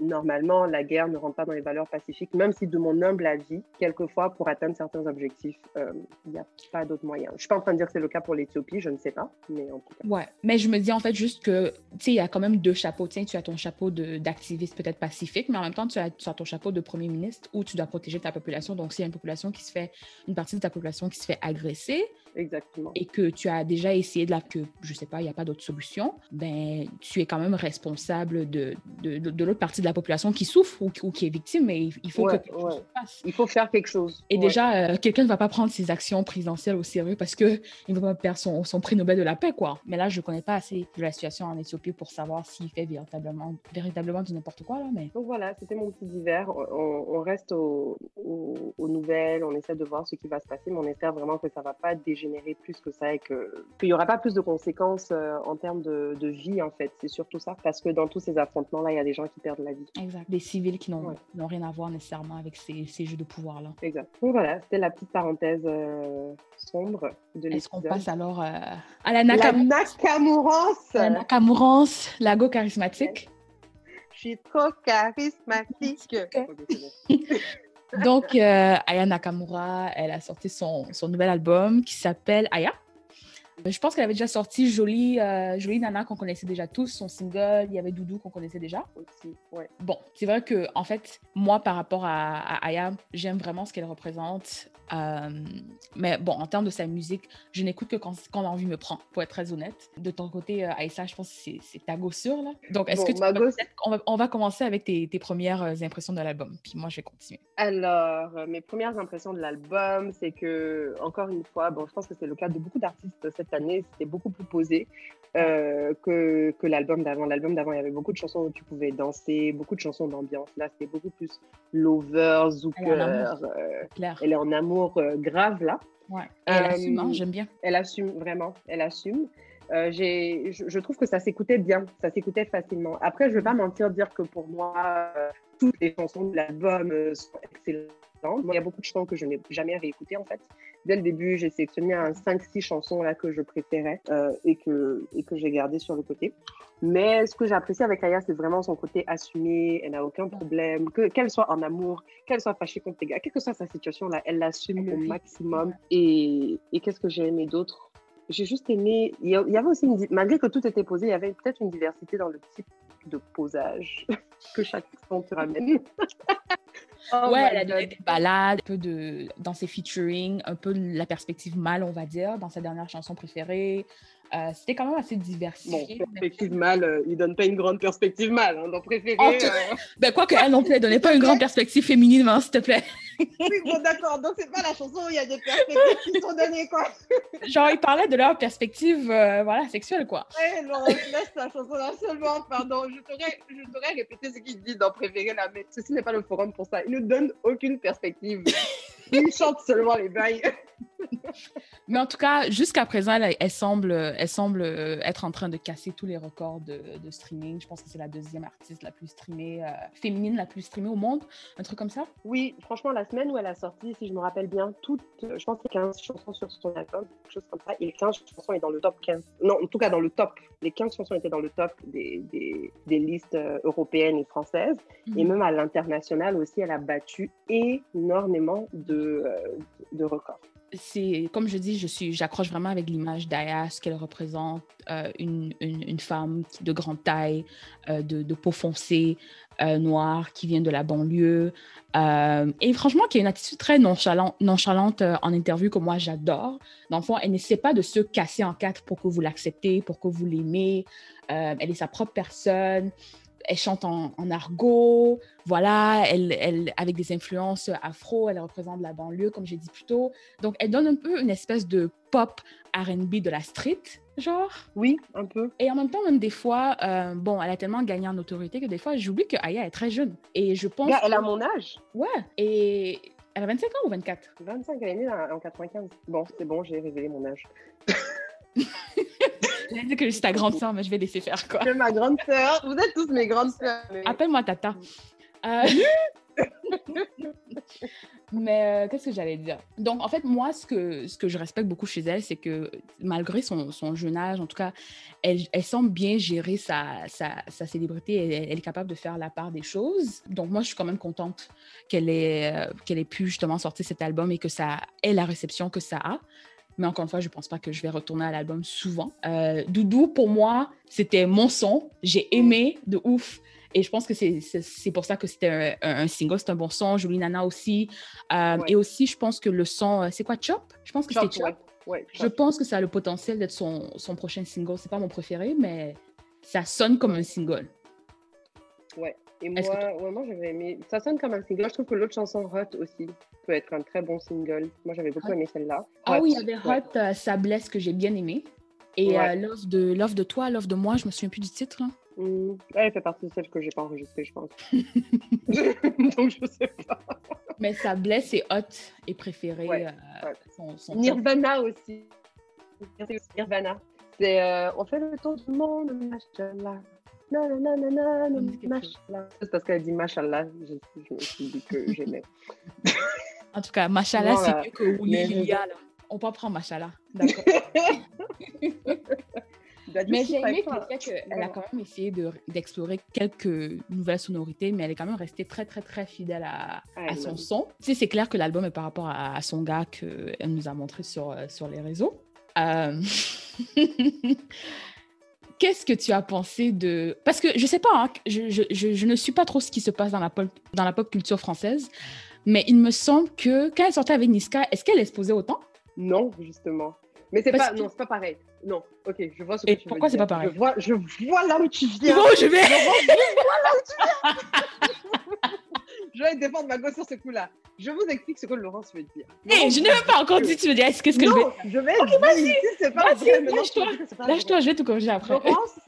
normalement, la guerre ne rentre pas dans les valeurs pacifiques, même si de mon humble avis, quelquefois, pour atteindre certains objectifs, euh, il n'y a pas d'autre moyen. Je suis pas en train de dire que c'est le cas pour l'Éthiopie, je ne sais pas, mais en tout cas. Ouais, mais je me dis en fait juste que, tu sais, il y a quand même deux chapeaux. Tiens, tu as ton chapeau d'activiste peut-être pacifique, mais en même temps, tu as, tu as, ton chapeau de premier ministre où tu dois protéger ta population. Donc, s'il y a une population qui se fait, une partie de ta population qui se fait agresser, Exactement. et que tu as déjà essayé de la, que je sais pas, il n'y a pas d'autre solution, ben, tu es quand même responsable de, de, de, l'autre partie de la population qui souffre ou, qui est victime, mais il, faut que quelque chose se passe. Il faut faire quelque chose. Et déjà, euh, quelqu'un ne va pas prendre ses actions présidentielles au sérieux parce qu'il ne va pas perdre son, son, prix Nobel de la paix, quoi. Mais là, je ne connais pas assez de la situation en Éthiopie pour savoir s'il fait véritablement, véritablement du n'importe quoi, là, mais... Donc voilà, c'était mon petit divers. On, on reste aux nouvelles, on essaie de voir ce qui va se passer, mais on espère vraiment que ça ne va pas dégénérer générer plus que ça et qu'il n'y aura pas plus de conséquences euh, en termes de, de, vie, en fait. C'est surtout ça. Parce que dans tous ces affrontements-là, il y a des gens qui perdent la vie. Exact. Des civils qui n'ont rien à voir nécessairement avec ces, ces jeux de pouvoir-là. Exact. Donc voilà, c'était la petite parenthèse euh, sombre de Est-ce qu'on passe alors euh, à la, Nakam la Nakamurance La Nakamurance, la go charismatique. Je suis trop charismatique. Donc, euh, Aya Nakamura, elle a sorti son, son nouvel album qui s'appelle Aya. Je pense qu'elle avait déjà sorti Jolie, euh, Jolie Nana qu'on connaissait déjà tous, son single, il y avait Doudou qu'on connaissait déjà. Aussi, ouais. Bon, c'est vrai que en fait, moi par rapport à, à Aya, j'aime vraiment ce qu'elle représente. Euh, mais bon, en termes de sa musique, je n'écoute que quand, quand l'envie me prend, pour être très honnête. De ton côté, euh, Aïssa, je pense que c'est ta gossure, là. Donc, est-ce que tu on, va, on, va, commencer avec tes, tes premières impressions de l'album, puis moi, je vais continuer. Alors, mes premières impressions de l'album, c'est que, encore une fois, bon, je pense que c'est le cas de beaucoup d'artistes cette année, c'était beaucoup plus posé. Euh, que, que l'album d'avant. L'album d'avant, il y avait beaucoup de chansons où tu pouvais danser, beaucoup de chansons d'ambiance. Là, c'était beaucoup plus lover, zooker. Elle est en amour euh, grave là. Ouais. elle assume, hein, j'aime bien. Elle assume vraiment, elle assume. Euh, je, je, trouve que ça s'écoutait bien, ça s'écoutait facilement. Après, je ne vais pas mentir dire que pour moi, euh, toutes les chansons de l'album sont excellentes. il y a beaucoup de chansons que je n'ai jamais réécoutées en fait. Dès le début, j'ai sélectionné un 5-6 chansons là que je préférais et que, et que j'ai gardé sur le côté. Mais ce que j'apprécie avec Aya, c'est vraiment son côté assumé. Elle n'a aucun problème. Qu'elle soit en amour, qu'elle soit fâchée contre les gars, quelle que soit sa situation, là, elle l'assume au maximum. Et, et qu'est-ce que j'ai aimé d'autre? J'ai juste aimé. Il y avait aussi, une, malgré que tout était posé, il y avait peut-être une diversité dans le type de posage que chaque son te ramène. Oh ouais, elle a des balades, un peu de, dans ses featuring, un peu la perspective mâle, on va dire, dans sa dernière chanson préférée. Euh, c'était quand même assez diversifié. Bon, perspective mal, euh, il donne pas une grande perspective mal, hein, donc préféré. Euh... Ben, quoi qu'elle non plus, elle donnait pas une grande perspective féminine, hein, s'il te plaît. oui, bon, d'accord, donc c'est pas la chanson où il y a des perspectives qui sont données, quoi. Genre, ils parlaient de leur perspective, euh, voilà, sexuelle, quoi. Ouais, non, laisse la chanson là seulement, pardon, je t'aurais répété ce qu'il dit dans Préféré, là, mais ceci n'est pas le forum pour ça. Il ne donne aucune perspective. Il chante seulement les bails. Mais en tout cas, jusqu'à présent, elle, semble, elle semble euh, être en train de casser tous les records de, streaming. Je pense que c'est la deuxième artiste la plus streamée, euh, féminine la plus streamée au monde, un truc comme ça? Oui, franchement, la semaine où elle a sorti, si je me rappelle bien, toutes, euh, je pense que 15 chansons sur son album, quelque chose comme ça, et les 15 chansons est dans le top 15. Non, en tout cas dans le top. Les 15 chansons étaient dans le top des, des, des listes européennes et françaises. Et mhm. même à l'international aussi, elle a battu énormément de, de records c'est comme je dis, je suis, j'accroche vraiment avec l'image d'Aya, ce qu'elle représente, euh, une, une, femme de grande taille, euh, de, de, peau foncée, euh, noire, qui vient de la banlieue, et franchement qui a une attitude très nonchalante, nonchalante en interview que moi j'adore. Dans le fond, elle n'essaie pas de se casser en quatre pour que vous l'acceptez, pour que vous l'aimez. elle est sa propre personne elle chante en, argot, voilà, elle, elle, avec des influences afro, elle représente la banlieue, comme j'ai dit plus tôt. Donc, elle donne un peu une espèce de pop RB de la street, genre. Oui, un peu. Et en même temps, même des fois, euh, bon, elle a tellement gagné en autorité que des fois, j'oublie que Aya est très jeune. Et je pense. elle a mon âge. Ouais. Et elle a 25 ans ou 24 25, elle est née en 95. Bon, c'est bon, j'ai révélé mon âge. Dit que je suis ta grande sœur, mais je vais laisser faire quoi. Je suis ma grande sœur. Vous êtes tous mes grandes sœurs. Appelle-moi Tata. Euh, mais euh, qu'est-ce que j'allais dire? Donc, en fait, moi, ce que, ce que je respecte beaucoup chez elle, c'est que malgré son, son, jeune âge, en tout cas, elle, elle semble bien gérer sa, sa, sa célébrité. Elle, elle, est capable de faire la part des choses. Donc, moi, je suis quand même contente qu'elle ait, euh, qu'elle ait pu justement sortir cet album et que ça ait la réception que ça a. Mais encore une fois, je ne pense pas que je vais retourner à l'album souvent. Euh, Doudou, pour moi, c'était mon son. J'ai aimé de ouf. Et je pense que c'est pour ça que c'était un, single, c'est un bon son. Jolie Nana aussi. Euh, et aussi, je pense que le son, euh, c'est quoi, Chop? Je pense que c'est Chop. Ouais. je pense que ça a le potentiel d'être son, son prochain single. C'est pas mon préféré, mais ça sonne comme un single. Ouais. Et moi, ouais, moi j'avais aimé. Ça sonne comme un single. Je trouve que l'autre chanson, Hot aussi, peut être un très bon single. Moi j'avais beaucoup aimé celle-là. Ah oui, il y avait Hot, euh, Ça blesse, que j'ai bien aimé. Et euh, Love, de, Love de toi, Love de moi, je me souviens plus du titre. Mmh. Elle fait partie de celles que j'ai pas enregistrées, je pense. Donc je sais pas. Mais Ça blesse et Hot est préféré. Euh, Nirvana aussi. Nirvana. C'est On fait le tour du monde, machallah. Non, non, non, non, non, machallah. C'est parce qu'elle dit machallah, je, je me suis dit que j'aimais. en tout cas, machallah, c'est mieux que Lilia, là. On peut prendre machallah. D'accord. mais j'ai aimé le fait qu'elle a quand même essayé d'explorer quelques nouvelles sonorités, mais elle est quand même restée très, très, très fidèle à, à son son. Tu sais, c'est clair que l'album est par rapport à, son gars qu'elle nous a montré sur, euh, sur les réseaux. Euh... Qu'est-ce que tu as pensé de... Parce que je sais pas, hein, je, je, je, ne suis pas trop ce qui se passe dans la pop, dans la pop culture française, mais il me semble que quand elle sortait avec Niska, est-ce qu'elle exposait autant? Non, justement. Mais c'est pas, non, c'est pas pareil. Non, ok, je vois ce que Et tu pourquoi c'est pas pareil? Je vois, je vois là où tu viens. Où je vais je vois là où tu viens. je vais défendre ma gosse sur ce coup-là. Je vous explique ce que Laurence veut dire. Hey, je n'ai même pas encore dit, tu me dis, est-ce que, ce que je vais. Je vais. Ok, vas-y. C'est pas vas-y, lâche-toi. Lâche-toi, je vais tout corriger après. Laurence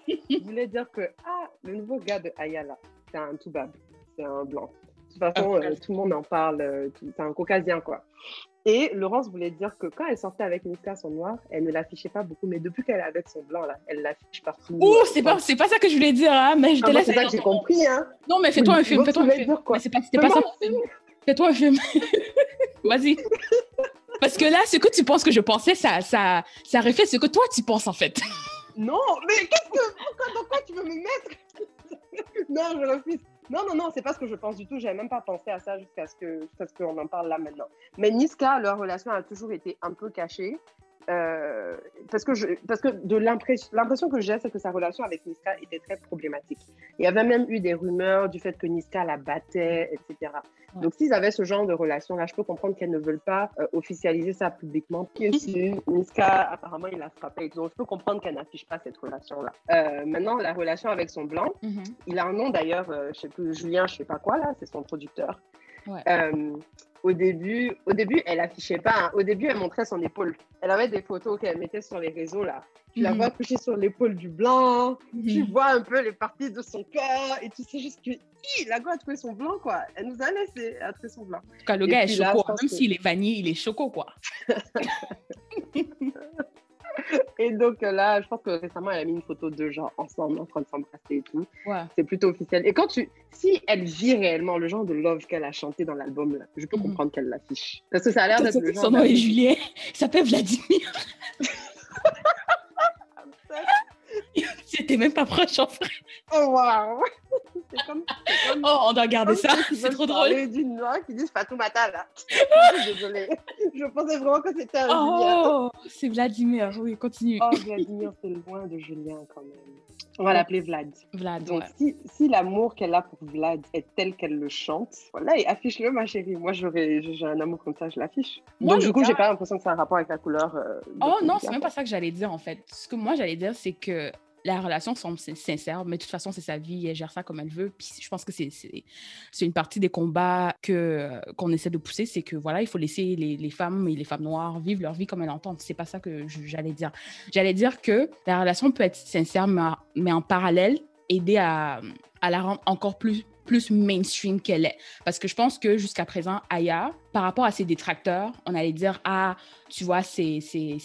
voulait dire que, ah, le nouveau gars de Ayala, c'est un Toubab, c'est un blanc. De toute façon, ah, euh, tout le monde en parle, euh, c'est un caucasien, quoi. Et Laurence voulait dire que quand elle sortait avec Niska son noir, elle ne l'affichait pas beaucoup, mais depuis qu'elle est avec son blanc, là, elle l'affiche partout. Ouh, c'est pas, c'est pas ça que je voulais dire, hein, mais je te ah, laisse. C'est ça que j'ai compris, hein. Non, mais fais-toi un film, fais-toi un film. Mais c'est pas, c'était pas ça. Fais-toi un film. Vas-y. Parce que là, ce que tu penses que je pensais, ça, ça, ça reflète ce que toi, tu penses, en fait. Non, mais qu'est-ce que... Pourquoi, quoi tu veux me mettre? Non, je refuse. Non, non, non, c'est pas ce que je pense du tout. J'avais même pas pensé à ça jusqu'à ce que ce qu'on en parle là maintenant. Mais Niska, leur relation a toujours été un peu cachée. Euh, parce que, je, parce que de l'impression que j'ai, c'est que sa relation avec Niska était très problématique. Il y avait même eu des rumeurs du fait que Niska la battait, etc. Donc, s'ils avaient ce genre de relation-là, je peux comprendre qu'elles ne veulent pas euh, officialiser ça publiquement. Niska, apparemment, il la frappé. Donc, je peux comprendre qu'elle n'affiche pas cette relation-là. Euh, maintenant, la relation avec son blanc, mm-hmm. il a un nom d'ailleurs, je sais plus, Julien, je sais pas quoi, là, c'est son producteur. Ouais au début, au début, elle affichait pas. Hein. Au début, elle montrait son épaule. Elle avait des photos qu'elle mettait sur les réseaux là. Tu la mhm. vois coucher sur l'épaule du blanc. Tu mhm. vois un peu les parties de son corps et tu sais juste que la go a trouvé son blanc quoi. Elle nous a laissé à trouver son blanc. En tout cas, le gars est choco. Même s'il est vanille, il est choco quoi. et donc euh, là, je pense que récemment, elle a mis une photo de gens ensemble, en train de s'embrasser et tout. C'est plutôt officiel. Et quand tu, si elle vit réellement le genre de love qu'elle a chanté dans l'album, là, je peux mhm. comprendre qu'elle l'affiche. Parce que ça a l'air d'être le genre. Son nom est Julien. Il s'appelle Vladimir. C'était même pas proche en vrai. Oh waouh! Comme, comme, oh, on doit garder ça. C'est trop drôle. d'une noix qui disent Fatoumata là. Désolée. Je pensais vraiment que c'était un Oh, c'est Vladimir. Oui, continue. Oh, Vladimir, c'est loin de Julien quand même. On va l'appeler Vlad. Vlad. Donc, si, si l'amour qu'elle a pour Vlad est tel qu'elle le chante, voilà, et affiche-le, ma chérie. Moi, j'ai un amour comme ça, je l'affiche. Donc, du coup, j'ai pas l'impression que c'est un rapport avec la couleur. Euh, oh non, c'est même pas ça que j'allais dire, en fait. Ce que moi, j'allais dire, c'est que la relation semble sincère, mais de toute façon, c'est sa vie, elle gère ça comme elle veut. Puis je pense que c'est une partie des combats que qu'on essaie de pousser, c'est que voilà, il faut laisser les, les, femmes et les femmes noires vivre leur vie comme elles l'entendent. C'est pas ça que j'allais dire. J'allais dire que la relation peut être sincère, mais, mais en parallèle, aider à, à la rendre encore plus plus mainstream qu'elle est. Parce que je pense que jusqu'à présent, Aya, par rapport à ses détracteurs, on allait dire, ah, tu vois, c'est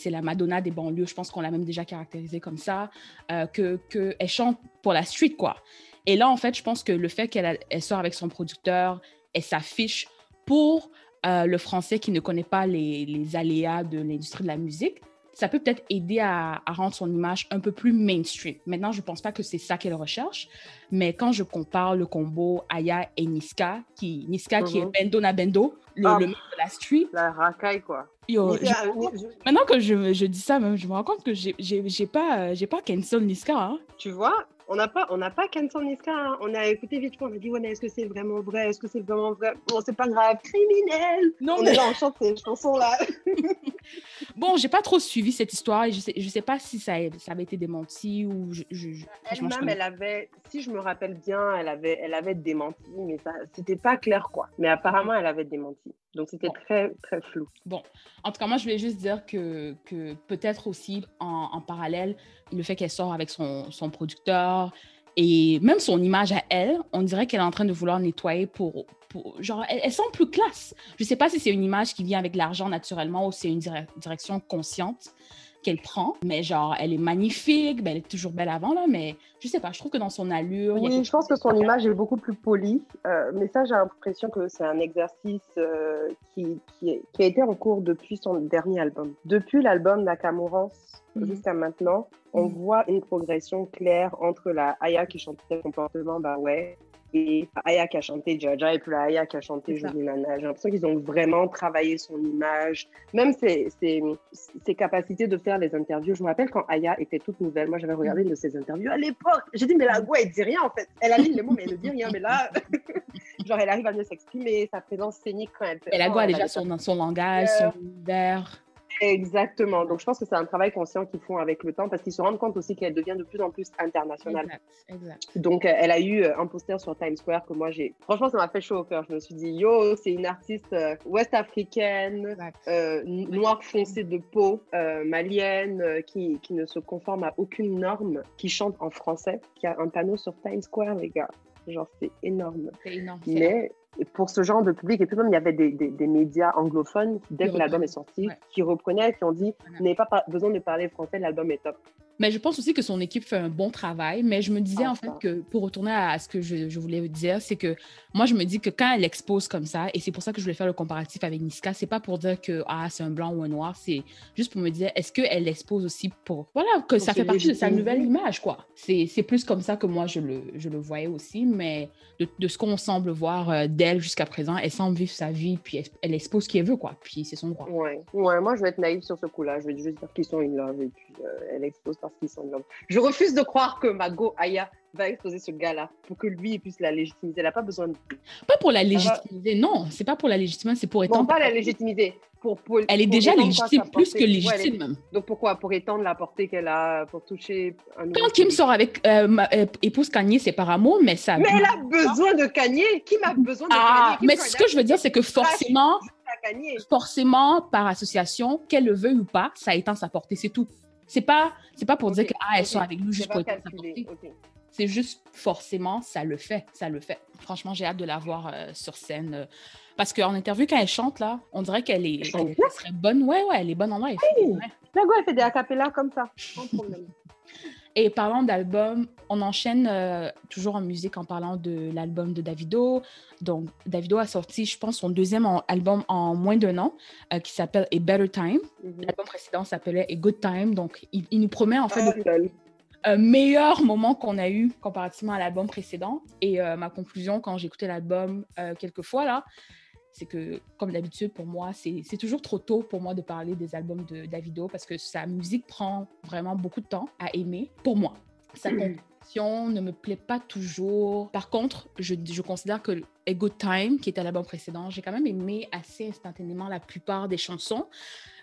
la Madonna des banlieues. Je pense qu'on l'a même déjà caractérisée comme ça, euh, qu'elle que chante pour la street, quoi. Et là, en fait, je pense que le fait qu'elle elle sort avec son producteur, elle s'affiche pour euh, le français qui ne connaît pas les, les aléas de l'industrie de la musique, ça peut peut-être aider à, rendre son image un peu plus mainstream. Maintenant, je ne pense pas que c'est ça qu'elle recherche, mais quand je compare le combo Aya et Niska, qui, Niska qui est mhm. Bendo na Bendo, le, ah. de la street. La racaille, quoi. maintenant que je, je, dis ça, je me rends compte que j'ai pas, pas cancel Niska. Hein. Tu vois, on n'a pas, on n'a pas Niska. Hein. On a écouté vite on a dit, ouais, mais est-ce que c'est vraiment vrai? Est-ce que c'est vraiment vrai? Bon, c'est pas grave, criminel. Non, on mais... est là, on chante ces chansons-là. bon, j'ai pas trop suivi cette histoire et je sais, je sais pas si ça, ça avait été démenti ou je. Elle-même, elle avait, si je me rappelle bien, elle avait, elle avait démenti, mais ça, c'était pas clair, quoi. Mais apparemment, elle avait démenti. Donc, c'était très, très flou. Bon, en tout cas, moi, je voulais juste dire que, que peut-être aussi, en, en, parallèle, le fait qu'elle sort avec son, son, producteur et même son image à elle, on dirait qu'elle est en train de vouloir nettoyer pour... pour genre, elle, elle, semble plus classe. Je ne sais pas si c'est une image qui vient avec l'argent naturellement ou c'est une direction consciente qu'elle prend. Mais genre, elle est magnifique, ben, elle est toujours belle avant, là, mais je sais pas, je trouve que dans son allure. Oui, je pense que son image est beaucoup plus polie. Euh, mais ça, j'ai l'impression que c'est un exercice euh, qui, qui, a été en cours depuis son dernier album. Depuis l'album Nakamurance mhm. jusqu'à maintenant, on mhm. voit une progression claire entre la Aya qui chantait comportement, bah ouais, Aya qui a chanté Jaja et puis la Aya qui a chanté Jolie Nana. J'ai l'impression qu'ils ont vraiment travaillé son image, même ses, ses, ses, capacités de faire les interviews. Je me rappelle quand Aya était toute nouvelle, moi j'avais regardé une de ses interviews à l'époque. J'ai dit, mais la go, elle dit rien en fait. Elle aligne les mots, mais elle ne dit rien. Mais là, genre, elle arrive à mieux s'exprimer, sa présence scénique quand elle. Et la go a déjà son, son langage, son univers. Exactement. Donc, je pense que c'est un travail conscient qu'ils font avec le temps parce qu'ils se rendent compte aussi qu'elle devient de plus en plus internationale. Exact, Donc, euh, elle a eu euh, un poster sur Times Square que moi, j'ai. Franchement, ça m'a fait chaud au cœur. Je me suis dit, yo, c'est une artiste euh, ouest-africaine, noire foncée de peau, malienne, qui, qui ne se conforme à aucune norme, qui chante en français, qui a un panneau sur Times Square, les gars. Genre, c'est énorme. C'est énorme. Mais pour ce genre de public, et puis même il y avait des, des, médias anglophones, dès que l'album est sorti, qui reprenaient, qui ont dit Vous n'avez pas besoin de parler français, l'album est top. Mais je pense aussi que son équipe fait un bon travail. Mais je me disais ah, en fait que pour retourner à ce que je, je voulais dire, c'est que moi, je me dis que quand elle expose comme ça, et c'est pour ça que je voulais faire le comparatif avec Niska, c'est pas pour dire que ah, c'est un blanc ou un noir, c'est juste pour me dire est-ce qu'elle expose aussi pour. Voilà, que ça fait partie de sa nouvelle image, quoi. C'est plus comme ça que moi, je le, je le voyais aussi. Mais de, de ce qu'on semble voir euh, jusqu'à présent, elle semble vivre sa vie, puis elle, expose ce qu'elle veut, quoi. Puis c'est son droit. Ouais. ouais, moi, je vais être naïve sur ce coup-là. Je vais juste dire qu'ils sont in love, et puis euh, elle expose parce qu'ils sont in love. Je refuse de croire que Mago Aya va exposer ce gars-là pour que lui puisse la légitimiser. Elle n'a pas besoin de. Pas pour la légitimiser, non. C'est pas pour la légitimiser, c'est pour étendre. Non, pas la légitimiser. Pour, pour, elle est déjà légitime, plus que légitime même. Donc pourquoi? Pour étendre la portée qu'elle a, pour toucher un Quand Kim sort avec euh, ma, euh, épouse Kanye, c'est par amour, mais ça. Mais elle a besoin de Kanye. Kim a besoin de ah, Mais ce que je veux dire, c'est que forcément, forcément, par association, qu'elle le veuille ou pas, ça étend sa portée, c'est tout. C'est pas, c'est pas pour dire que ah, elles sont avec nous juste pour étendre sa portée. C'est juste forcément, ça le fait, ça le fait. Franchement, j'ai hâte de la voir euh, sur scène. Euh, parce qu'en interview, quand elle chante, là, on dirait qu'elle est, elle, serait bonne. Ouais, ouais, elle est bonne en live. Oui. La elle fait des acapellas comme ça, sans problème. Et parlant d'album, on enchaîne euh, toujours en musique en parlant de l'album de Davido. Donc, Davido a sorti, je pense, son deuxième album en moins d'un an, qui s'appelle A Better Time. Mhm. L'album précédent s'appelait A Good Time. Donc, il, nous promet en fait de, ah, meilleur moment qu'on a eu comparativement à l'album précédent. Et euh, ma conclusion, quand j'écoutais l'album euh, quelques fois, là, c'est que, comme d'habitude, pour moi, c'est toujours trop tôt pour moi de parler des albums de Davido parce que sa musique prend vraiment beaucoup de temps à aimer, pour moi. Sa composition ne me plaît pas toujours. Par contre, je, je considère que A Good Time, qui était l'album précédent, j'ai quand même aimé assez instantanément la plupart des chansons.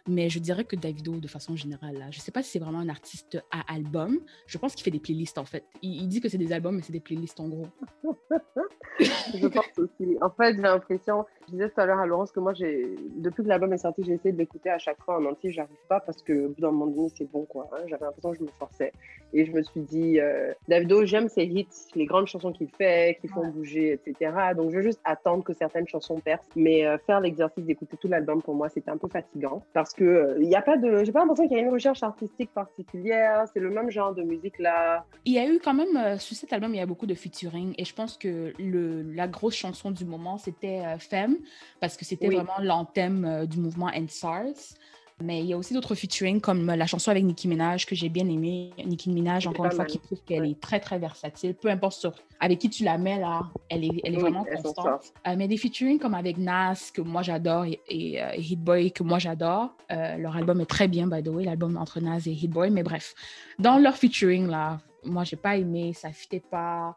Mais je dirais que Davido, de façon générale, là, je ne sais pas si c'est vraiment un artiste à album. Je pense qu'il fait des playlists, en fait. Il, dit que c'est des albums, mais c'est des playlists, en gros. je pense aussi. En fait, j'ai l'impression, je disais tout à l'heure à Laurence que moi, depuis que l'album est sorti, j'ai essayé de l'écouter à chaque fois en entier. J'arrive pas parce que, dans mon moment c'est bon, quoi. Hein. J'avais l'impression que je me forçais. Et je me suis dit, euh, Davido, j'aime ses hits, les grandes chansons qu'il fait, qui font bouger, etc. Donc, je veux juste attendre que certaines chansons percent. Mais euh, faire l'exercice d'écouter tout l'album, pour moi, c'était un peu fatigant. Parce que il euh, n'y a pas de. J'ai pas l'impression qu'il y a une recherche artistique particulière. C'est le même genre de musique là. Il y a eu quand même, euh, sur cet album, il y a beaucoup de featuring. Et je pense que le, la grosse chanson du moment, c'était euh, Femme, parce que c'était vraiment l'anthème du mouvement NSARS. Mais il y a aussi d'autres featuring comme la chanson avec Nicki Minaj que j'ai bien aimé. Nicki Minaj, encore une fois, qui prouve qu'elle est très, très versatile. Peu importe sur, avec qui tu la mets, là, elle est, elle est vraiment constante. Euh, mais des featuring comme avec Nas, que moi j'adore, et, et euh, Hit Boy, que moi j'adore. Euh, leur album est très bien, by the way, l'album entre Nas et Hit Boy. Mais bref, dans leur featuring, là, moi, j'ai pas aimé, ça fitait pas.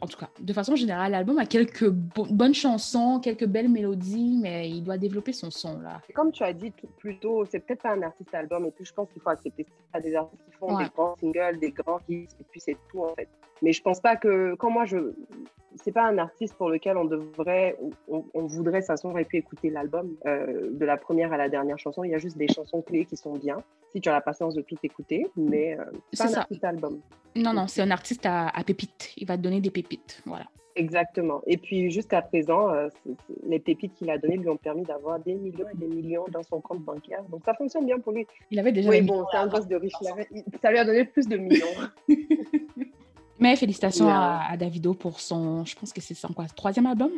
En tout cas, de façon générale, l'album a quelques bonnes chansons, quelques belles mélodies, mais il doit développer son son là. Comme tu as dit plus tôt, c'est peut-être pas un artiste album, et puis je pense qu'il faut accepter ça. des artistes qui font des grands singles, des grands hits, et puis c'est tout en fait. Mais je pense pas que quand moi je c'est pas un artiste pour lequel on devrait, on, voudrait s'asseoir et puis écouter l'album euh, de la première à la dernière chanson. Il y a juste des chansons clés qui sont bien, si tu as la patience de tout écouter, mais euh, c'est pas un artiste album. Non, non, c'est un artiste à, pépites. Il va te donner des pépites, voilà. Exactement. Et puis jusqu'à présent, euh, les pépites qu'il a données lui ont permis d'avoir des millions et des millions dans son compte bancaire. Donc ça fonctionne bien pour lui. Il avait déjà. Oui, bon, c'est un gosse de riche. ça lui a donné plus de millions. Mais félicitations à, Davido pour son, je pense que c'est son quoi, troisième album?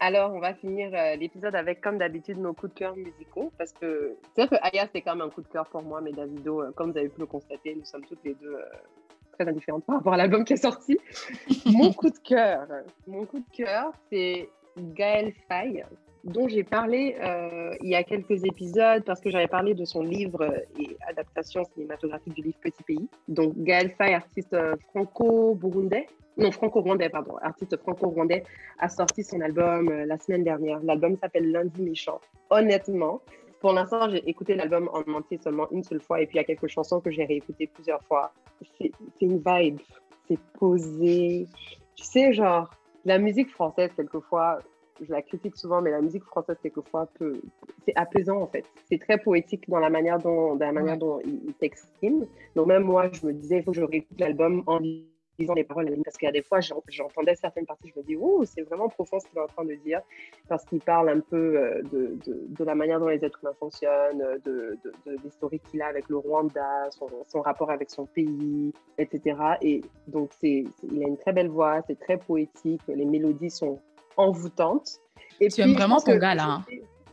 Alors, on va finir euh, l'épisode avec, comme d'habitude, nos coups de cœur musicaux. Parce que c'est vrai que Aya, c'était quand même un coup de cœur pour moi, mais Davido, euh, comme vous avez pu le constater, nous sommes toutes les deux très indifférentes par rapport à l'album qui est sorti. mon coup de cœur, mon coup de cœur, c'est Gaël Faye, dont j'ai parlé euh, il y a quelques épisodes parce que j'avais parlé de son livre et adaptation cinématographique du livre Petit Pays. Donc Gaël Faye, artiste franco-burundais, non franco-rwandais, pardon, artiste franco-rwandais, a sorti son album euh, la semaine dernière. L'album s'appelle Lundi méchant. Honnêtement, pour l'instant, j'ai écouté l'album en entier seulement une seule fois et puis il y a quelques chansons que j'ai réécoutées plusieurs fois. C'est une vibe, c'est posé. Tu sais, genre, la musique française, quelquefois, je la critique souvent, mais la musique française, quelquefois, peut... c'est apaisant, en fait. C'est très poétique dans la manière dont, dans la manière dont il, s'exprime. Donc, même moi, je me disais, il faut que je réécoute l'album en lisant les paroles, parce qu'il y a des fois, j'entendais certaines parties, je me dis, oh, c'est vraiment profond ce qu'il est en train de dire, parce qu'il parle un peu euh, de, de, la manière dont les êtres humains fonctionnent, de, de l'historique qu'il a avec le Rwanda, son, son, rapport avec son pays, etc. Et donc, c'est, il a une très belle voix, c'est très poétique, les mélodies sont envoûtantes. Et tu aimes vraiment ton gars, là. Hein.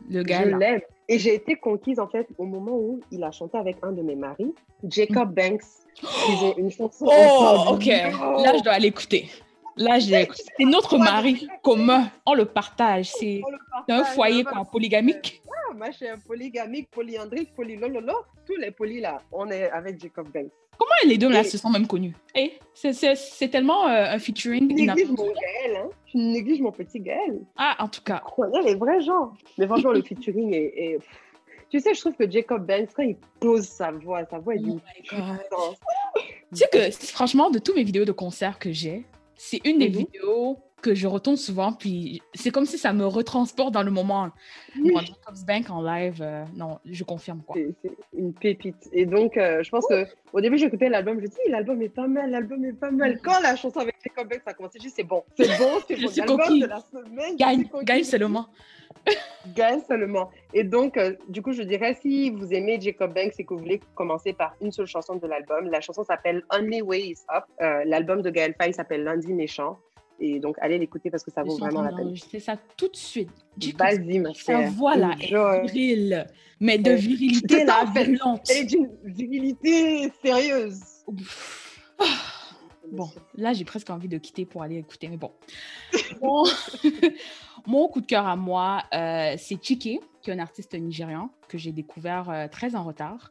Le gars, je l'aime. Et j'ai été conquise, en fait, au moment où il a chanté avec un de mes maris, Jacob Banks. Ils une chanson. Oh, ok. Là, je dois aller écouter. Là, C'est notre mari commun. On le partage. C'est un foyer polygamique. Ah, moi, je suis un polygamique, polyandrique, polylololo. Tous les polis, là, on est avec Jacob Banks. Comment les deux là se sont même connus? Hey, eh, C'est tellement euh, un featuring. Tu négliges mon Gaël, hein Tu négliges mon petit Gaël. Ah, en tout cas. a les vrais gens. Mais franchement, le featuring est... Tu sais, je trouve que Jacob Banks, quand il pose sa voix, sa voix est d'une oh Tu sais que, franchement, de toutes mes vidéos de concert que j'ai, c'est une des mhm. vidéos que je retourne souvent, puis c'est comme si ça me retransporte dans le moment. Oui. Bank en live, euh, non, je confirme quoi. C'est une pépite. Et donc, euh, je pense que au début, j'écoutais l'album, je me dis, l'album est pas mal, l'album est pas mal. Quand la chanson avec Jacob Banks a commencé, je dis, c'est bon, c'est bon, c'est bon. L'album de la semaine. Gagne, gagne seulement. gagne seulement. Et donc, euh, du coup, je dirais, si vous aimez Jacob Banks et que vous voulez commencer par une seule chanson de l'album, la chanson s'appelle Only Way Is Up. l'album de Gaël Faye s'appelle Lundi Méchant. Et donc, allez l'écouter parce que ça vaut vraiment la peine. Je ça tout de suite. Vas-y, ma chère. Sa voix là est virile, mais de virilité là, violente. Elle est d'une virilité sérieuse. Bon, là, j'ai presque envie de quitter pour aller écouter, mais bon. Mon, coup de cœur à moi, euh, c'est Chike, qui est un artiste nigérian que j'ai découvert euh, très en retard.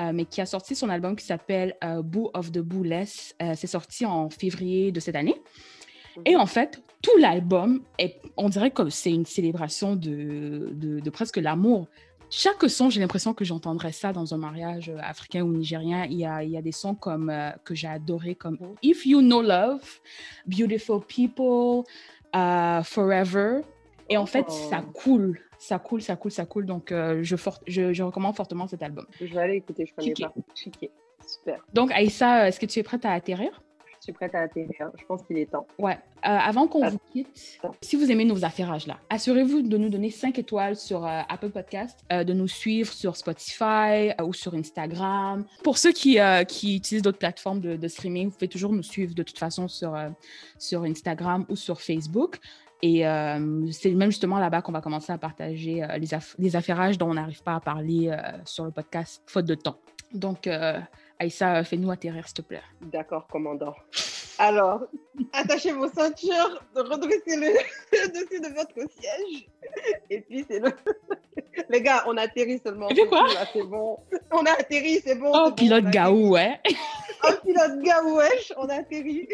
Euh, mais qui a sorti son album qui s'appelle Boo of the Booless. c'est sorti en février de cette année. Et en fait, tout l'album, on dirait que c'est une célébration de, de, presque l'amour. Chaque son, j'ai l'impression que j'entendrais ça dans un mariage africain ou nigérien. Il y a, il y a des sons comme, euh, que j'ai adorés comme mhm. If You Know Love, Beautiful People, uh, Forever. Et en fait, ça oh. coule, ça coule, ça coule, ça coule. Donc, euh, je, je, je, recommande fortement cet album. Je vais aller écouter, je connais pas. Super. Donc, Aïssa, est-ce que tu es prête à atterrir? Suis prête à atterrir. Je pense qu'il est temps. Ouais. Euh, avant qu'on vous quitte, si vous aimez nos affairages là, assurez-vous de nous donner 5 étoiles sur euh, Apple Podcast, euh, de nous suivre sur Spotify ou sur Instagram. Pour ceux qui, qui utilisent d'autres plateformes de, streaming, vous pouvez toujours nous suivre de toute façon sur, sur Instagram ou sur Facebook. Et c'est même justement là-bas qu'on va commencer à partager les, les affairages dont on n'arrive pas à parler sur le podcast, faute de temps. Donc, Aïssa, fais-nous atterrir, s'il te plaît. D'accord, commandant. Alors, attachez vos ceintures, redressez le, dessus de votre siège. Et puis, c'est le. Les gars, on a atterri seulement. Et quoi C'est bon. On a atterri, c'est bon. Oh, pilote gaou, ouais. oh, pilote gaou, wesh, on a atterri.